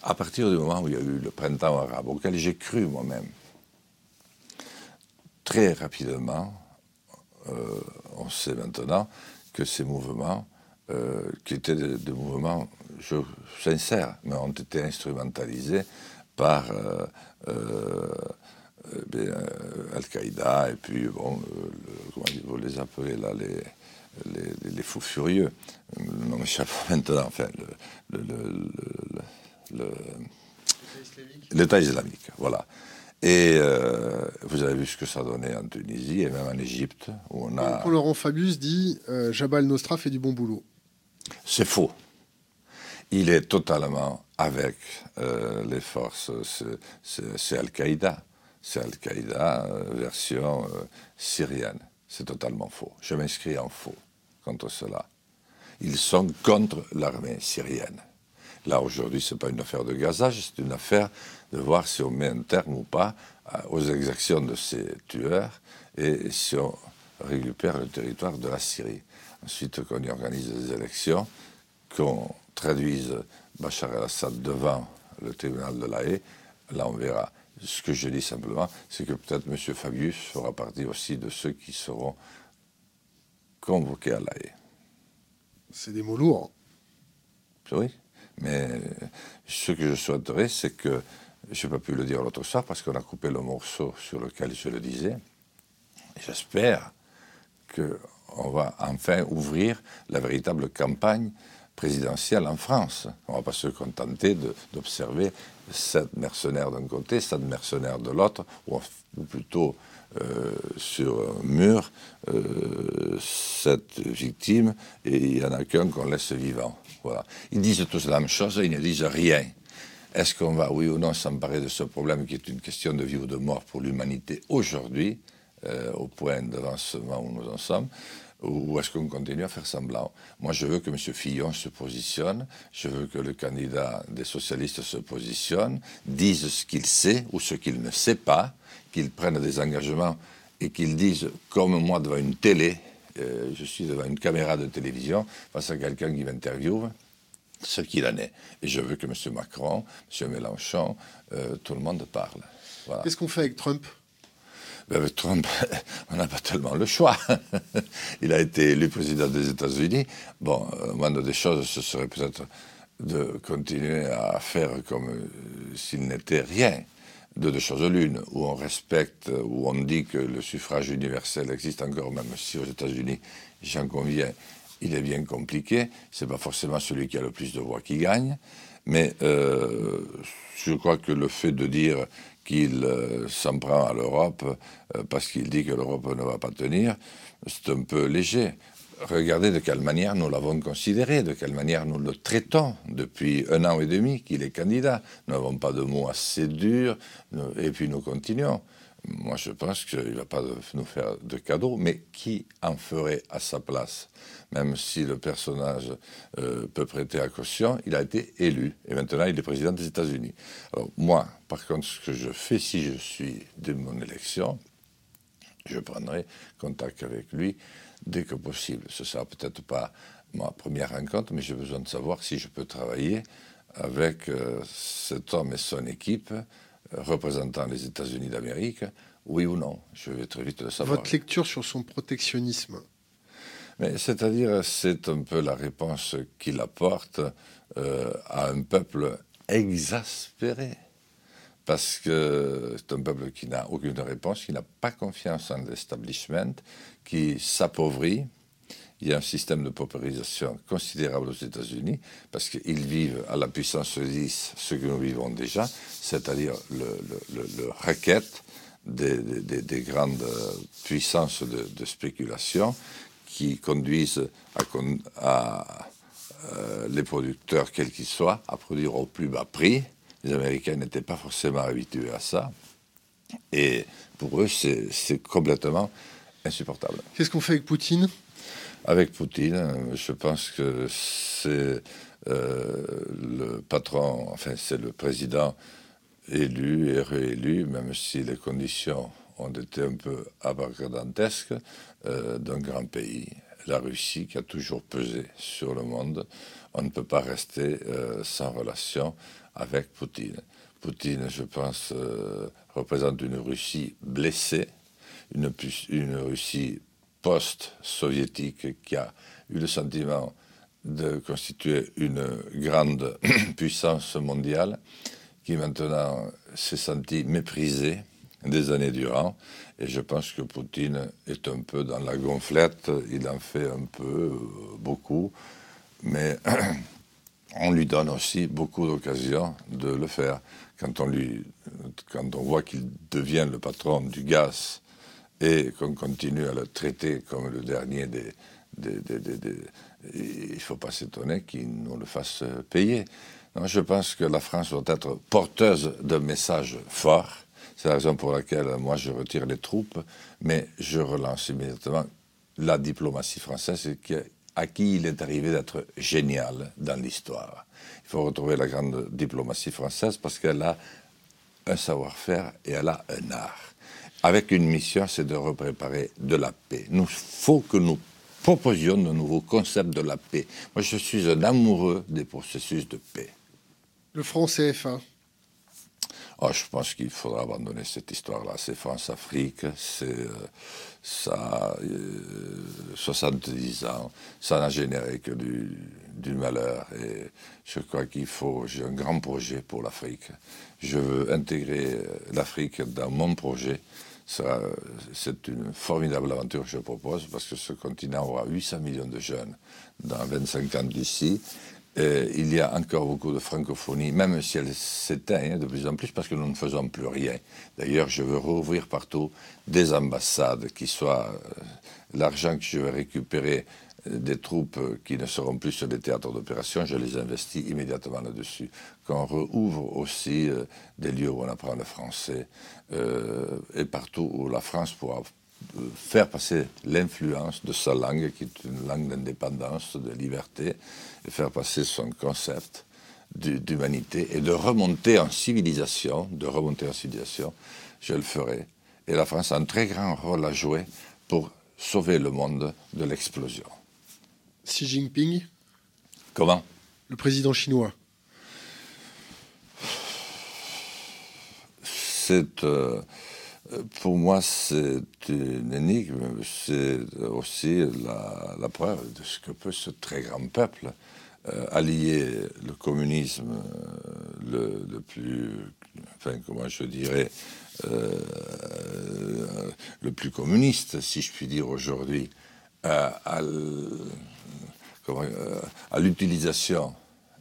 Speaker 2: à partir du moment où il y a eu le printemps arabe, auquel j'ai cru moi-même, très rapidement, euh, on sait maintenant que ces mouvements, qui étaient des mouvements je, sincères, mais ont été instrumentalisés par euh, euh, euh, Al-Qaïda et puis, bon, comment vous les appelez là, les, les, fous furieux. Le nom m'échappe maintenant, enfin, l'État islamique, voilà. Et vous avez vu ce que ça donnait en Tunisie et même en Égypte. Où on a...
Speaker 1: Laurent Fabius dit Jabal Nostra fait du bon boulot.
Speaker 2: C'est faux il est totalement avec euh, les forces. C'est Al-Qaïda. C'est Al-Qaïda euh, version euh, syrienne. C'est totalement faux. Je m'inscris en faux contre cela. Ils sont contre l'armée syrienne. Là, aujourd'hui, ce n'est pas une affaire de gazage, c'est une affaire de voir si on met un terme ou pas aux exactions de ces tueurs et si on récupère le territoire de la Syrie. Ensuite, qu'on y organise des élections, qu'on traduisent Bachar el-Assad devant le tribunal de la Haye, là on verra. Ce que je dis simplement, c'est que peut-être M. Fabius fera partie aussi de ceux qui seront convoqués à la Haye.
Speaker 1: C'est des mots lourds.
Speaker 2: Oui, mais ce que je souhaiterais, c'est que, je n'ai pas pu le dire l'autre soir parce qu'on a coupé le morceau sur lequel je le disais, j'espère qu'on va enfin ouvrir la véritable campagne présidentielle en France. On ne va pas se contenter d'observer sept mercenaires d'un côté, sept mercenaires de l'autre, ou, plutôt euh, sur un mur, euh, sept victimes, et il n'y en a qu'un qu'on laisse vivant. Voilà. Ils disent tous la même chose, ils ne disent rien. Est-ce qu'on va, oui ou non, s'emparer de ce problème qui est une question de vie ou de mort pour l'humanité aujourd'hui, euh, au point d'avancement où nous en sommes ou est-ce qu'on continue à faire semblant Moi, je veux que M. Fillon se positionne, je veux que le candidat des socialistes se positionne, dise ce qu'il sait ou ce qu'il ne sait pas, qu'il prenne des engagements et qu'il dise, comme moi devant une télé, euh, je suis devant une caméra de télévision, face à quelqu'un qui m'interviewe, ce qu'il en est. Et je veux que M. Macron, M. Mélenchon, euh, tout le monde parle.
Speaker 1: Qu'est-ce qu'on fait avec Trump?
Speaker 2: Ben, avec Trump, on n'a pas tellement le choix. Il a été élu président des États-Unis. Bon, euh, moindre des choses, ce serait peut-être de continuer à faire comme euh, s'il n'était rien. De deux choses l'une, où on respecte, où on dit que le suffrage universel existe encore, même si aux États-Unis, j'en conviens, il est bien compliqué. C'est pas forcément celui qui a le plus de voix qui gagne. Mais euh, je crois que le fait de dire qu'il s'en prend à l'Europe parce qu'il dit que l'Europe ne va pas tenir, c'est un peu léger. Regardez de quelle manière nous l'avons considéré, de quelle manière nous le traitons depuis un an et demi qu'il est candidat. Nous n'avons pas de mots assez durs, et puis nous continuons. Moi, je pense qu'il ne va pas nous faire de cadeaux, mais qui en ferait à sa place? Même si le personnage euh, peut prêter à caution, il a été élu, et maintenant il est président des États-Unis. Alors moi, par contre, ce que je fais si je suis de mon élection, je prendrai contact avec lui dès que possible. Ce ne sera peut-être pas ma première rencontre, mais j'ai besoin de savoir si je peux travailler avec euh, cet homme et son équipe représentant les États-Unis d'Amérique, oui ou non? Je vais très vite le savoir.
Speaker 1: Votre lecture sur son protectionnisme
Speaker 2: c'est-à-dire, c'est un peu la réponse qu'il apporte euh, à un peuple exaspéré parce que c'est un peuple qui n'a aucune réponse, qui n'a pas confiance en l'establishment, qui s'appauvrit. Il y a un système de paupérisation considérable aux États-Unis, parce qu'ils vivent à la puissance 10 ce que nous vivons déjà, c'est-à-dire le, racket des, des, grandes puissances de, spéculation qui conduisent à euh, les producteurs, quels qu'ils soient, à produire au plus bas prix les Américains n'étaient pas forcément habitués à ça. Et pour eux, c'est complètement insupportable.
Speaker 1: Qu'est-ce qu'on fait avec Poutine?
Speaker 2: Avec Poutine, je pense que c'est euh, le patron, enfin c'est le président élu et réélu, même si les conditions ont été un peu abacadantesques, euh, d'un grand pays. La Russie qui a toujours pesé sur le monde. On ne peut pas rester euh, sans relation avec Poutine. Poutine, je pense, euh, représente une Russie blessée, une, une Russie post-soviétique qui a eu le sentiment de constituer une grande puissance mondiale, qui maintenant s'est sentie méprisée des années durant. Et je pense que Poutine est un peu dans la gonflette, il en fait un peu, euh, beaucoup, mais on lui donne aussi beaucoup d'occasions de le faire. Quand on, lui, quand on voit qu'il devient le patron du gaz et qu'on continue à le traiter comme le dernier des... il ne faut pas s'étonner qu'il nous le fasse payer. je pense que la France doit être porteuse d'un message fort. C'est la raison pour laquelle moi je retire les troupes, mais je relance immédiatement la diplomatie française à qui il est arrivé d'être génial dans l'histoire. Il faut retrouver la grande diplomatie française parce qu'elle a un savoir-faire et elle a un art. Avec une mission, c'est de repréparer de la paix. Il faut que nous proposions de nouveaux concepts de la paix. Moi, je suis un amoureux des processus de paix.
Speaker 1: Le franc CFA
Speaker 2: Oh, je pense qu'il faudra abandonner cette histoire-là. C'est France-Afrique, c'est euh, ça, 70 euh, ans, ça n'a généré que du, du, malheur. Et je crois qu'il faut, j'ai un grand projet pour l'Afrique. Je veux intégrer euh, l'Afrique dans mon projet. C'est une formidable aventure que je propose parce que ce continent aura 800 millions de jeunes dans 25 ans d'ici il y a encore beaucoup de francophonie, même si elle s'éteint de plus en plus parce que nous ne faisons plus rien. D'ailleurs, je veux rouvrir partout des ambassades qui soient euh, l'argent que je vais récupérer euh, des troupes qui ne seront plus sur les théâtres d'opération, je les investis immédiatement là-dessus. Qu'on rouvre aussi des lieux où on apprend le français et partout où la France pourra faire passer l'influence de sa langue, qui est une langue d'indépendance, de liberté, et faire passer son concept d'humanité et de remonter en civilisation, de remonter en civilisation, je le ferai. Et la France a un très grand rôle à jouer pour sauver le monde de l'explosion.
Speaker 1: Xi Jinping
Speaker 2: Comment?
Speaker 1: Le président chinois.
Speaker 2: C'est... Euh, pour moi, c'est une énigme. C'est aussi la, preuve de ce que peut ce très grand peuple euh, allier le communisme euh, le, plus, comment je dirais, euh, le plus communiste, si je puis dire aujourd'hui, à l'utilisation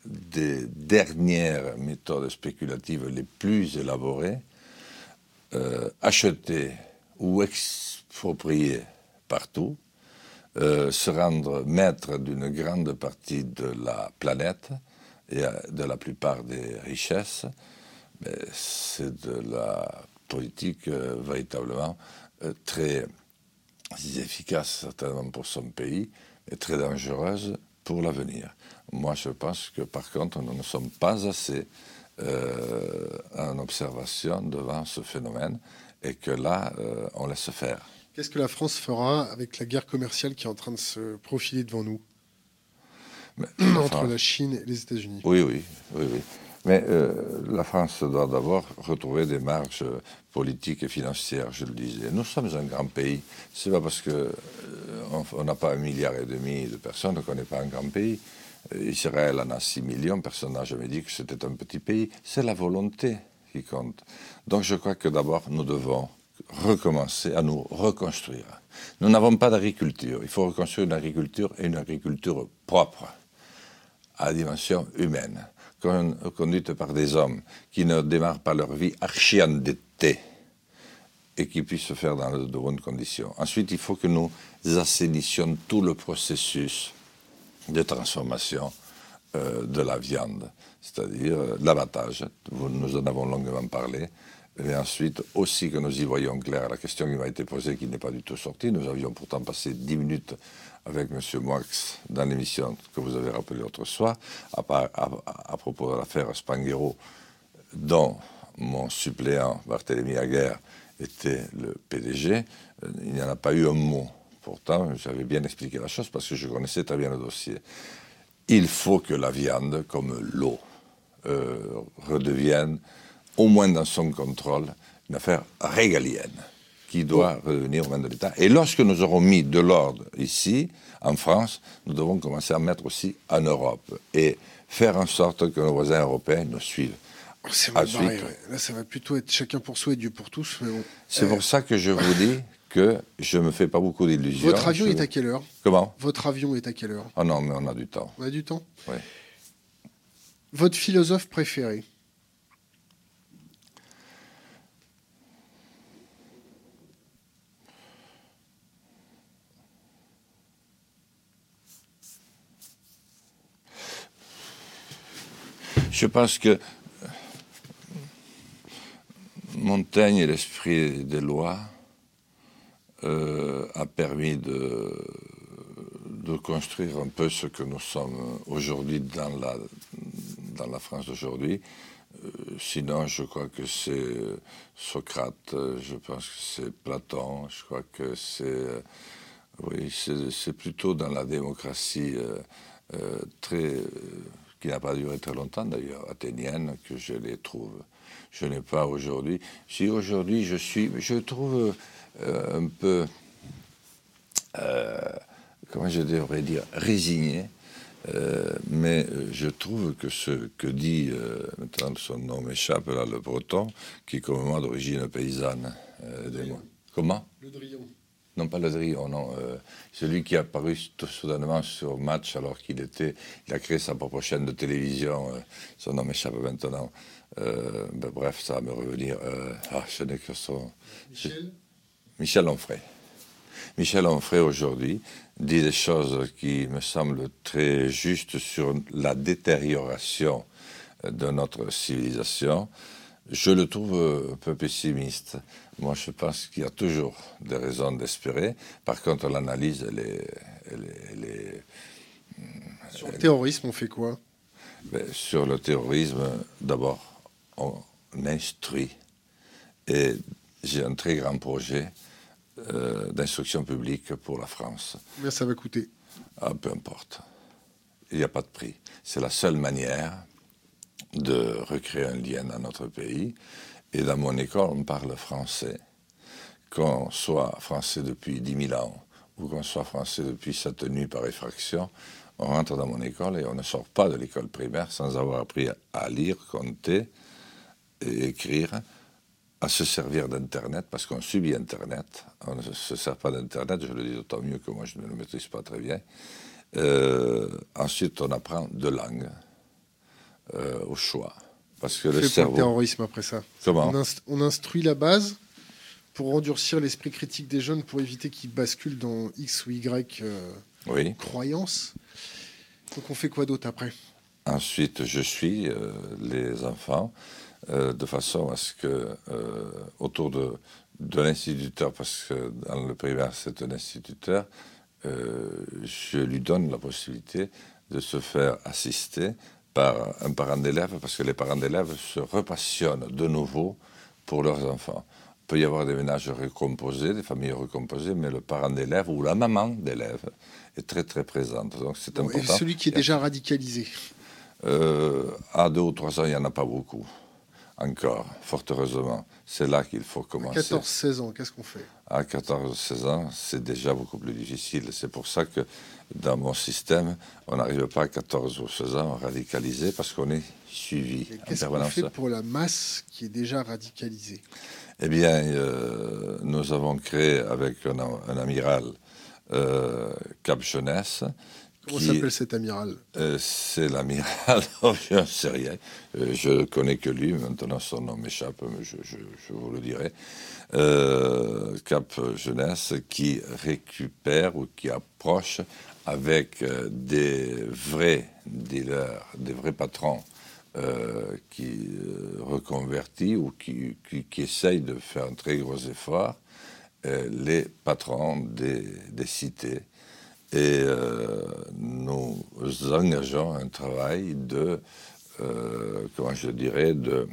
Speaker 2: des dernières méthodes spéculatives les plus élaborées euh, acheter ou exproprier partout, euh, se rendre maître d'une grande partie de la planète et de la plupart des richesses, c'est de la politique véritablement très efficace certainement pour son pays, mais très dangereuse pour l'avenir. Moi, je pense que par contre, nous ne sommes pas assez euh, en observation devant ce phénomène et que là, euh, on laisse faire.
Speaker 1: Qu'est-ce que la France fera avec la guerre commerciale qui est en train de se profiler devant nous? Entre la Chine et les États-Unis
Speaker 2: Oui, oui, oui, oui. Mais euh, la France doit d'abord retrouver des marges politiques et financières, je le disais. Nous sommes un grand pays. C'est pas parce que on n'a pas un milliard et demi de personnes qu'on n'est pas un grand pays. Israël en a 6 millions, personne n'a jamais dit que c'était un petit pays. C'est la volonté qui compte. Donc je crois que d'abord, nous devons recommencer à nous reconstruire. Nous n'avons pas d'agriculture. Il faut reconstruire une agriculture et une agriculture propre, à dimension humaine, conduite par des hommes qui ne démarrent pas leur vie archi-endettée et qui puissent se faire dans de bonnes conditions. Ensuite, il faut que nous assainissions tout le processus de transformation euh, de la viande, c'est-à-dire euh, l'abattage. Nous en avons longuement parlé. Et ensuite, aussi que nous y voyons clair, la question qui m'a été posée, qui n'est pas du tout sortie, nous avions pourtant passé dix minutes avec M. Moix dans l'émission que vous avez rappelée l'autre soir, à, à, propos de l'affaire Spanghero, dont mon suppléant Barthélemy Aguerre était le PDG. Euh, il n'y en a pas eu un mot Pourtant, j'avais bien expliqué la chose parce que je connaissais très bien le dossier. Il faut que la viande, comme l'eau, euh, redevienne, au moins dans son contrôle, une affaire régalienne qui doit revenir au mains de l'État. Et lorsque nous aurons mis de l'ordre ici, en France, nous devons commencer à mettre aussi en Europe et faire en sorte que nos voisins européens nous suivent.
Speaker 1: Oh, c'est Là, ça va plutôt être chacun pour soi et Dieu pour tous.
Speaker 2: C'est pour ça que je vous dis que je ne me fais pas beaucoup d'illusions.
Speaker 1: Votre avion est à quelle heure?
Speaker 2: Comment?
Speaker 1: Votre avion est à quelle heure?
Speaker 2: Ah non, mais on a du temps.
Speaker 1: On a du temps?
Speaker 2: Oui.
Speaker 1: Votre philosophe préféré?
Speaker 2: Je pense que Montaigne est l'esprit des lois euh, a permis de, de, construire un peu ce que nous sommes aujourd'hui dans la, dans la France d'aujourd'hui. Euh, sinon, je crois que c'est Socrate, je pense que c'est Platon, je crois que c'est oui, c'est plutôt dans la démocratie euh, très qui n'a pas duré très longtemps d'ailleurs, athénienne, que je les trouve. Je n'ai pas aujourd'hui. Si aujourd'hui je suis, je trouve euh, un peu, euh, comment je devrais dire, résigné. Euh, mais je trouve que ce que dit, maintenant son nom m'échappe là, le breton, qui est comme moi d'origine paysanne. Comment?
Speaker 1: Le Drion.
Speaker 2: Non, pas le Drion, non. celui qui a apparu soudainement sur Match alors qu'il était, il a créé sa propre chaîne de télévision. son nom m'échappe maintenant. Ben, bref, ça va me revenir. ah, je n'ai que son.
Speaker 1: Michel
Speaker 2: Michel Onfray. Michel Onfray aujourd'hui dit des choses qui me semblent très justes sur la détérioration de notre civilisation. Je le trouve un peu pessimiste. Moi, je pense qu'il y a toujours des raisons d'espérer. Par contre, l'analyse, elle est,
Speaker 1: Sur le terrorisme, on fait quoi?
Speaker 2: Ben, Sur le terrorisme, d'abord, on instruit. Et j'ai un très grand projet euh, d'instruction publique pour la France.
Speaker 1: Combien ça va coûter?
Speaker 2: Ah, Peu importe. Il n'y a pas de prix. C'est la seule manière de recréer un lien dans notre pays. Et dans mon école, on parle français. Qu'on soit français depuis 10 000 ans ou qu'on soit français depuis sa tenue par effraction, on rentre dans mon école et on ne sort pas de l'école primaire sans avoir appris à lire, compter et écrire à se servir d'Internet, parce qu'on subit Internet. On ne se sert pas d'Internet, je le dis d'autant mieux que moi je ne le maîtrise pas très bien. Euh, ensuite, on apprend deux langues euh, au choix. Parce que
Speaker 1: On
Speaker 2: le cerveau.
Speaker 1: le terrorisme après ça.
Speaker 2: Comment
Speaker 1: On, inst- on instruit la base pour endurcir l'esprit critique des jeunes pour éviter qu'ils basculent dans X ou Y euh,
Speaker 2: Oui.
Speaker 1: croyances. Donc on fait quoi d'autre après?
Speaker 2: Ensuite, je suis euh, les enfants de façon à ce que, autour de, de l'instituteur, parce que dans le primaire, c'est un instituteur, je lui donne la possibilité de se faire assister par un parent d'élève, parce que les parents d'élèves se repassionnent de nouveau pour leurs enfants. Il peut y avoir des ménages recomposés, des familles recomposées, mais le parent d'élève ou la maman d'élève est très très présente. Donc c'est
Speaker 1: Bon, Et
Speaker 2: important.
Speaker 1: celui qui est déjà radicalisé.
Speaker 2: Euh, à deux ou trois ans, il n'y en a pas beaucoup. Encore, fort heureusement. C'est là qu'il faut commencer.
Speaker 1: 14-16 ans, qu'est-ce qu'on fait?
Speaker 2: À 14-16 ans, c'est déjà beaucoup plus difficile. C'est pour ça que dans mon système, on n'arrive pas à 14 ou 16 ans radicalisé parce qu'on est suivi
Speaker 1: Qu'est-ce qu'on fait pour la masse qui est déjà radicalisée?
Speaker 2: Eh bien, euh, nous avons créé avec un, un amiral euh, Cap Jeunesse.
Speaker 1: Comment s'appelle cet amiral?
Speaker 2: Euh, c'est l'amiral, oh, je ne sais rien. Euh, je ne connais que lui, maintenant son nom m'échappe, mais je, je- je vous le dirai. Euh, Cap Jeunesse qui récupère ou qui approche avec euh, des vrais dealers, des vrais patrons euh, qui euh, reconvertit ou qui, qui, qui essayent de faire un très gros effort, euh, les patrons des, des cités. Et euh, nous engageons un travail de, euh, comment je dirais, de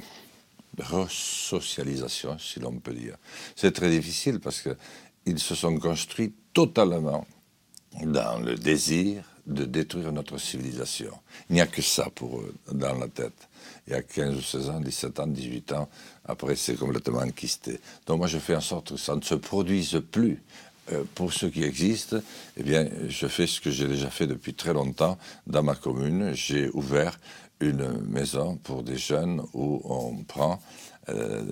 Speaker 2: resocialisation, si l'on peut dire. C'est très difficile parce qu'ils se sont construits totalement dans le désir de détruire notre civilisation. Il n'y a que ça pour eux dans la tête. Il y a 15 ou 16 ans, 17 ans, 18 ans, après c'est complètement enquisté. Donc moi je fais en sorte que ça ne se produise plus. Euh, pour ceux qui existent, eh bien, je fais ce que j'ai déjà fait depuis très longtemps dans ma commune. J'ai ouvert une maison pour des jeunes où on prend euh,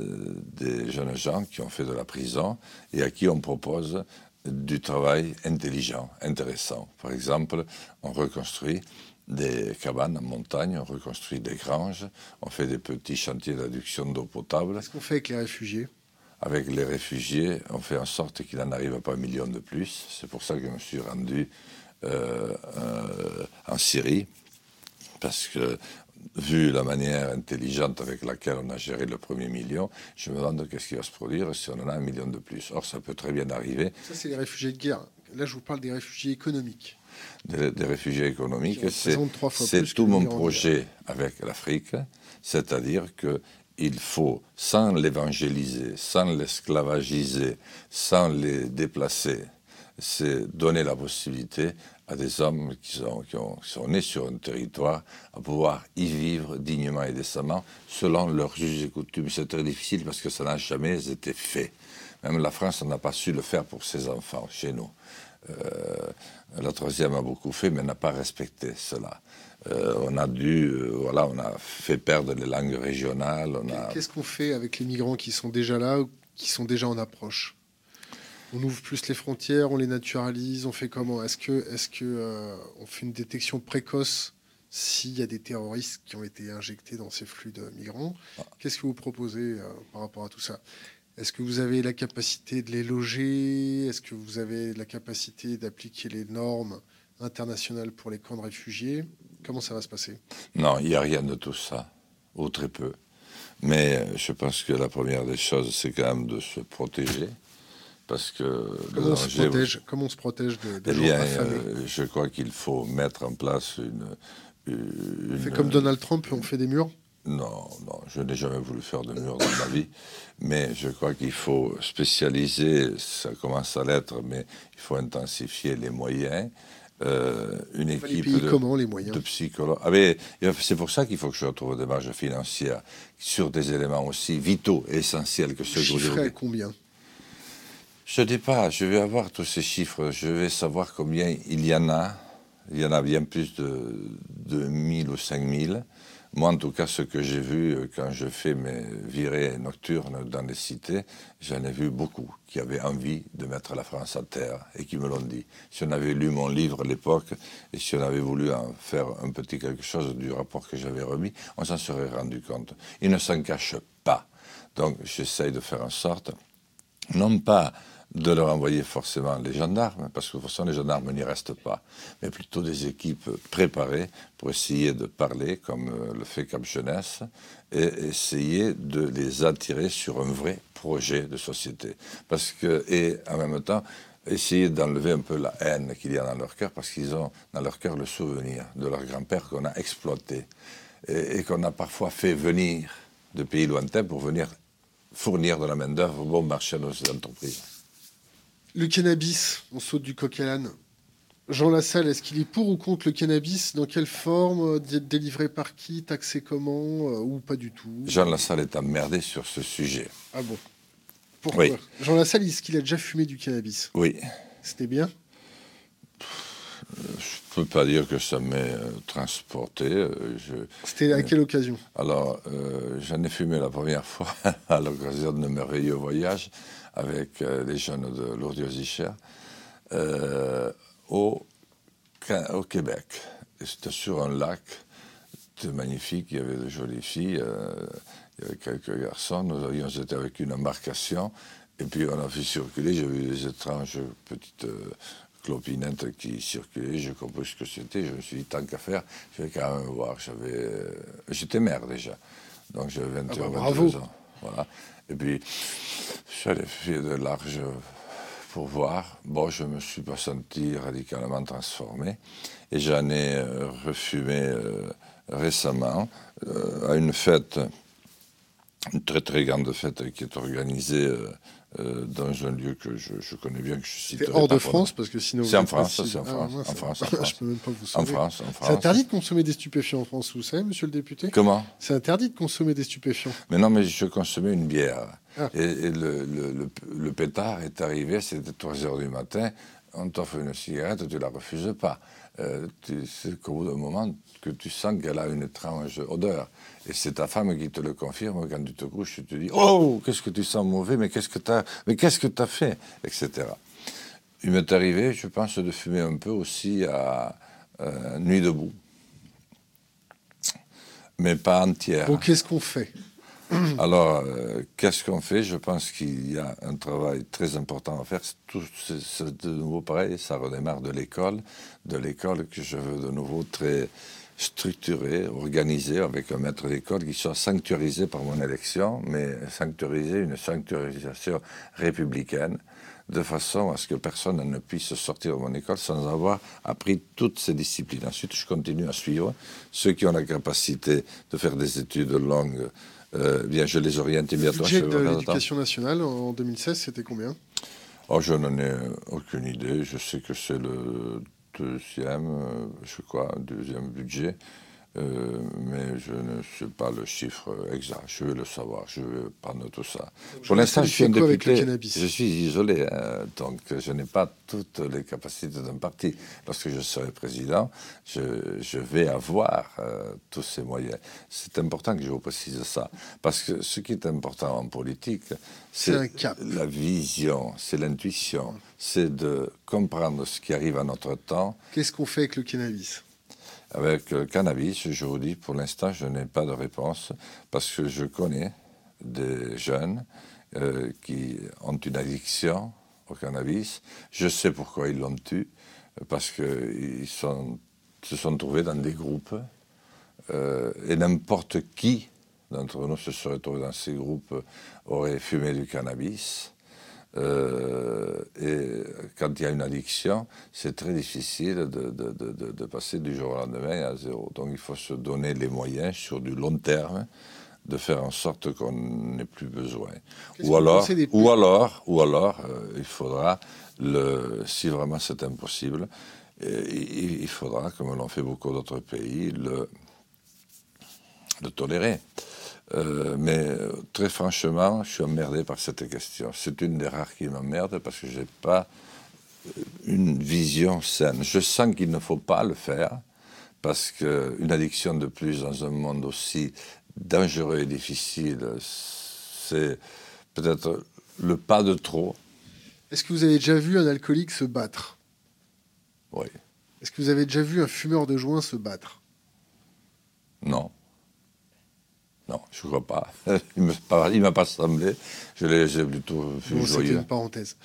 Speaker 2: des jeunes gens qui ont fait de la prison et à qui on propose du travail intelligent, intéressant. Par exemple, on reconstruit des cabanes en montagne, on reconstruit des granges, on fait des petits chantiers d'adduction d'eau potable.
Speaker 1: Qu'est-ce qu'on fait avec les réfugiés?
Speaker 2: Avec les réfugiés, on fait en sorte qu'il n'en arrive pas un million de plus. C'est pour ça que je me suis rendu euh, euh, en Syrie, parce que vu la manière intelligente avec laquelle on a géré le premier million, je me demande qu'est-ce qui va se produire si on en a un million de plus. Or, ça peut très bien arriver.
Speaker 1: Ça, c'est les réfugiés de guerre. Là, je vous parle des réfugiés économiques.
Speaker 2: Des, des réfugiés économiques, c'est tout mon projet avec l'Afrique, c'est-à-dire que il faut, sans l'évangéliser, sans l'esclavagiser, sans les déplacer, c'est donner la possibilité à des hommes qui sont, nés sur un territoire à pouvoir y vivre dignement et décemment selon leurs us et coutumes. C'est très difficile parce que ça n'a jamais été fait. Même la France n'a pas su le faire pour ses enfants chez nous. Euh, la troisième a beaucoup fait, mais n'a pas respecté cela. Euh, on a dû, euh, voilà, on a fait perdre les langues régionales. A...
Speaker 1: Qu'est-ce qu'on fait avec les migrants qui sont déjà là ou qui sont déjà en approche? On ouvre plus les frontières, on les naturalise, on fait comment? Est-ce que, est-ce que euh, on fait une détection précoce s'il y a des terroristes qui ont été injectés dans ces flux de migrants? Qu'est-ce que vous proposez par rapport à tout ça? Est-ce que vous avez la capacité de les loger? Est-ce que vous avez la capacité d'appliquer les normes internationales pour les camps de réfugiés? Comment ça va se passer?
Speaker 2: Non, il n'y a rien de tout ça, ou très peu. Mais euh, je pense que la première des choses, c'est quand même de se protéger. Parce que
Speaker 1: Comment on se protège? Comment on se protège de, de
Speaker 2: Eh bien, euh, je crois qu'il faut mettre en place une. une-
Speaker 1: On fait comme Donald Trump, on fait des murs
Speaker 2: Non, non, je n'ai jamais voulu faire de mur dans ma vie, mais je crois qu'il faut spécialiser, ça commence à l'être, mais il faut intensifier les moyens. Euh, une
Speaker 1: les
Speaker 2: équipe de,
Speaker 1: comment, les moyens
Speaker 2: de psychologues. Ah, euh, c'est pour ça qu'il faut que je retrouve des marges financières sur des éléments aussi vitaux et essentiels que ceux que vous
Speaker 1: Chiffré à
Speaker 2: évoquez.
Speaker 1: combien?
Speaker 2: Je ne dis pas, je vais avoir tous ces chiffres, je vais savoir combien il y en a. Il y en a bien plus de, de 1000 ou 5000. Moi, en tout cas, ce que j'ai vu euh, quand je fais mes virées nocturnes dans les cités, j'en ai vu beaucoup qui avaient envie de mettre la France à terre et qui me l'ont dit. Si on avait lu mon livre à l'époque et si on avait voulu en faire un petit quelque chose du rapport que j'avais remis, on s'en serait rendu compte. Ils ne s'en cachent pas. Donc, j'essaye de faire en sorte, non pas de leur envoyer forcément les gendarmes, parce que de toute façon les gendarmes n'y restent pas, mais plutôt des équipes préparées pour essayer de parler, comme euh, le fait Cap Jeunesse, et essayer de les attirer sur un vrai projet de société. Parce que, et en même temps, essayer d'enlever un peu la haine qu'il y a dans leur cœur, parce qu'ils ont dans leur cœur le souvenir de leur grand-père qu'on a exploité et, qu'on a parfois fait venir de pays lointains pour venir fournir de la main-d'œuvre bon marché à nos entreprises.
Speaker 1: Le cannabis, on saute du coq à l'âne. Jean Lassalle, est-ce qu'il est pour ou contre le cannabis? Dans quelle forme? Délivré par qui? Taxé comment? Euh, Ou pas du tout?
Speaker 2: Jean Lassalle est emmerdé sur ce sujet.
Speaker 1: Ah bon? Pourquoi? Jean Lassalle, est-ce qu'il a déjà fumé du cannabis?
Speaker 2: Oui.
Speaker 1: C'était bien?
Speaker 2: Je ne peux pas dire que ça m'ait euh, transporté. Euh,
Speaker 1: C'était à quelle occasion?
Speaker 2: Alors, j'en ai fumé la première fois à l'occasion de merveilleux voyage avec euh, les jeunes de lourdes euh, au, au Québec. C'était sur un lac, magnifique, il y avait de jolies filles, euh, il y avait quelques garçons, nous avions été avec une embarcation, et puis on a fait circuler, j'ai vu des étranges petites clopinettes qui circulaient, j'ai compris ce que c'était, je me suis dit, tant qu'à faire, je vais quand même voir. J'étais maire déjà, donc j'avais 21 ah bah, ans. Voilà. Et puis, j'allais faire de large pour voir. Bon, je ne me suis pas senti radicalement transformé. Et j'en ai euh, refumé euh, récemment euh, à une fête, une très très grande fête qui est organisée euh, dans un lieu que je, connais bien, que je cite.
Speaker 1: hors de France, parce que sinon.
Speaker 2: C'est en France, c'est en France. en France,
Speaker 1: Je peux même pas vous
Speaker 2: En France, en France.
Speaker 1: C'est interdit de consommer des stupéfiants en France, vous savez, monsieur le député
Speaker 2: Comment?
Speaker 1: C'est interdit de consommer des stupéfiants.
Speaker 2: Mais non, mais je consommais une bière. Ah. Et, le, le, le, pétard est arrivé, c'était 3 h du matin, on t'offre une cigarette, tu la refuses pas. Euh, c'est qu'au bout d'un moment que tu sens qu'elle a une étrange odeur. Et c'est ta femme qui te le confirme quand tu te couches, tu te dis Oh, qu'est-ce que tu sens mauvais, mais qu'est-ce que tu as, mais qu'est-ce que as fait etc. Il m'est arrivé, je pense, de fumer un peu aussi à euh, Nuit debout. Mais pas entière.
Speaker 1: Bon, qu'est-ce qu'on fait?
Speaker 2: Alors, euh, qu'est-ce qu'on fait? Je pense qu'il y a un travail très important à faire. Tout, c'est de nouveau pareil, ça redémarre de l'école, de l'école que je veux de nouveau très structurée, organisée, avec un maître d'école qui soit sanctuarisé par mon élection, mais sanctuarisé, une sanctuarisation républicaine, de façon à ce que personne ne puisse sortir de mon école sans avoir appris toutes ces disciplines. Ensuite, je continue à suivre ceux qui ont la capacité de faire des études longues euh, bien, je les oriente immédiatement.
Speaker 1: Le budget de l'éducation nationale en 2016, c'était combien?
Speaker 2: Oh, Je n'en ai aucune idée. Je sais que c'est le deuxième, euh, je crois, deuxième budget. Euh, mais je ne sais pas le chiffre exact. Je vais le savoir. Je vais prendre tout ça.
Speaker 1: Pour l'instant, je suis un député.
Speaker 2: Je suis isolé, hein, donc je n'ai pas toutes les capacités d'un parti. Lorsque je serai président, je, vais avoir euh, tous ces moyens. C'est important que je vous précise ça, parce que ce qui est important en politique, c'est la vision, c'est l'intuition, c'est de comprendre ce qui arrive à notre temps.
Speaker 1: Qu'est-ce qu'on fait avec le cannabis?
Speaker 2: Avec le cannabis, je vous dis, pour l'instant, je n'ai pas de réponse parce que je connais des jeunes euh, qui ont une addiction au cannabis. Je sais pourquoi ils l'ont eu, parce qu'ils se sont trouvés dans des groupes euh, et n'importe qui d'entre nous se serait trouvé dans ces groupes aurait fumé du cannabis. Euh, et quand il y a une addiction, c'est très difficile de, de, de, de, passer du jour au lendemain à zéro. Donc il faut se donner les moyens sur du long terme de faire en sorte qu'on n'ait plus besoin. Ou alors, ou alors, ou alors, euh, il faudra, le, si vraiment c'est impossible, il faudra, comme l'ont fait beaucoup d'autres pays, le, le tolérer. Euh, mais très franchement, je suis emmerdé par cette question. C'est une des rares qui m'emmerde parce que je n'ai pas euh, une vision saine. Je sens qu'il ne faut pas le faire parce qu'une addiction de plus dans un monde aussi dangereux et difficile, c'est peut-être le pas de trop.
Speaker 1: Est-ce que vous avez déjà vu un alcoolique se battre?
Speaker 2: Oui.
Speaker 1: Est-ce que vous avez déjà vu un fumeur de joint se battre?
Speaker 2: Non. Non, je ne crois pas. Il ne m'a pas semblé. Je l'ai plutôt vu bon,
Speaker 1: C'était une parenthèse.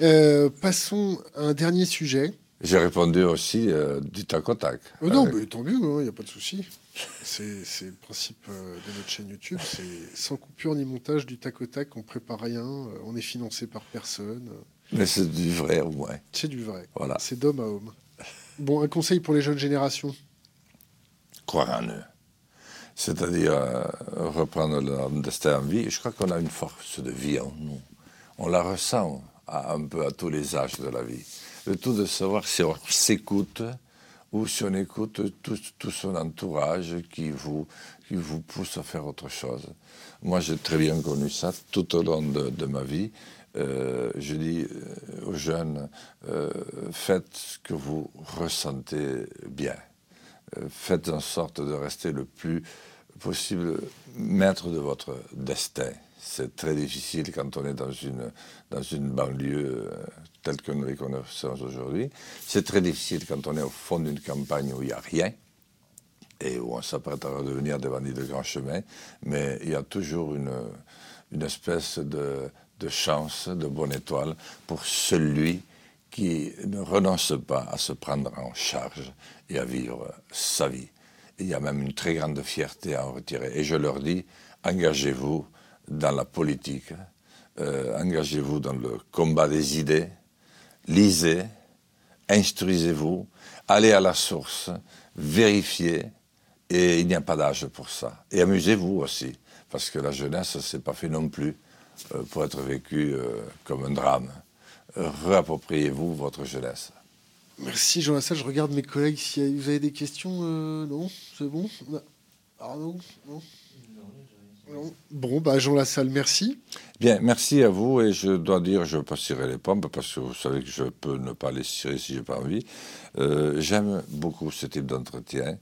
Speaker 1: Euh, passons à un dernier sujet.
Speaker 2: J'ai répondu aussi euh, du tac au tac.
Speaker 1: Euh, non, mais tant mieux, il hein, n'y a pas de souci. C'est le principe de notre chaîne YouTube. C'est sans coupure ni montage du tac au tac. On prépare rien. on est financé par personne.
Speaker 2: Mais c'est du vrai au moins.
Speaker 1: C'est du vrai.
Speaker 2: Voilà.
Speaker 1: C'est d'homme à homme. Bon, un conseil pour les jeunes générations?
Speaker 2: Croire en eux. C'est-à-dire reprendre leur destin en vie. Je crois qu'on a une force de vie en nous. On la ressent un peu à tous les âges de la vie. Le tout de savoir si on s'écoute ou si on écoute tout, son entourage qui vous, qui vous pousse à faire autre chose. Moi, j'ai très bien connu ça tout au long de, ma vie. Euh, je dis euh, aux jeunes, euh, faites ce que vous ressentez bien. faites en sorte de rester le plus possible maître de votre destin c'est très difficile quand on est dans une, dans une banlieue euh, telle que nous les connaissons aujourd'hui. C'est très difficile quand on est au fond d'une campagne où il n'y a rien et où on s'apprête à redevenir des bandits de grand chemin. Mais il y a toujours une, une espèce de, de chance, de bonne étoile pour celui qui ne renonce pas à se prendre en charge et à vivre sa vie. Il y a même une très grande fierté à en retirer. Et je leur dis, engagez-vous dans la politique, euh, engagez-vous dans le combat des idées, lisez, instruisez-vous, allez à la source, vérifiez, et il n'y a pas d'âge pour ça. Et amusez-vous aussi, parce que la jeunesse, c'est pas fait non plus euh, pour être vécu euh, comme un drame. Réappropriez-vous votre jeunesse.
Speaker 1: Merci Jean Lassalle. Je regarde mes collègues. Si vous avez des questions, non C'est bon Arnaud Non Bon, bah Jean Lassalle, merci.
Speaker 2: Bien, merci à vous et je dois dire, je ne veux pas cirer les pompes parce que vous savez que je peux ne pas les cirer si j'ai pas envie. Euh, j'aime beaucoup ce type d'entretien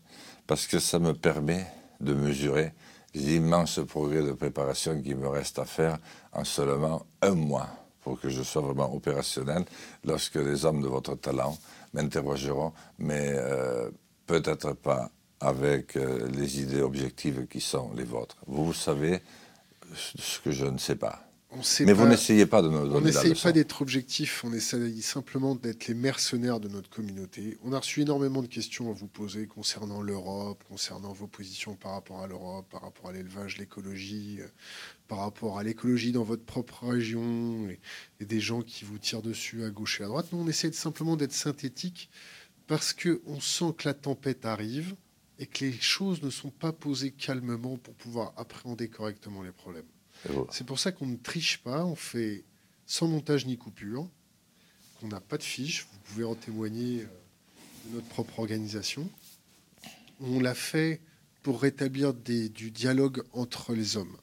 Speaker 2: parce que ça me permet de mesurer les immenses progrès de préparation qui me reste à faire en seulement un mois pour que je sois vraiment opérationnel lorsque les hommes de votre talent m'interrogeront, mais euh, peut-être pas avec euh, les idées objectives qui sont les vôtres. Vous savez ce que je ne sais pas. Mais vous n'essayez pas de nous donner
Speaker 1: On n'essaye pas d'être objectif, on essaye simplement d'être les mercenaires de notre communauté. On a reçu énormément de questions à vous poser concernant l'Europe, concernant vos positions par rapport à l'Europe, par rapport à l'élevage, l'écologie, euh, par rapport à l'écologie dans votre propre région, et, et, des gens qui vous tirent dessus à gauche et à droite. Nous, on essaie simplement d'être synthétique parce qu'on sent que la tempête arrive, et que les choses ne sont pas posées calmement pour pouvoir appréhender correctement les problèmes. C'est pour ça qu'on ne triche pas, on fait sans montage ni coupure, qu'on n'a pas de fiche, vous pouvez en témoigner euh, de notre propre organisation. On l'a fait pour rétablir des, du dialogue entre les hommes.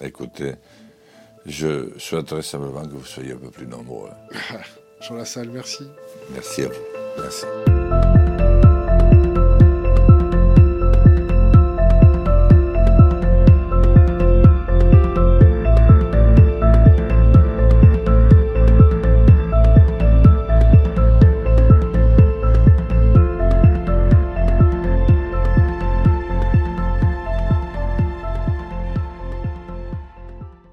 Speaker 2: Écoutez, je souhaiterais simplement que vous soyez un peu plus nombreux.
Speaker 1: Jean Lassalle, merci.
Speaker 2: Merci à vous. Merci.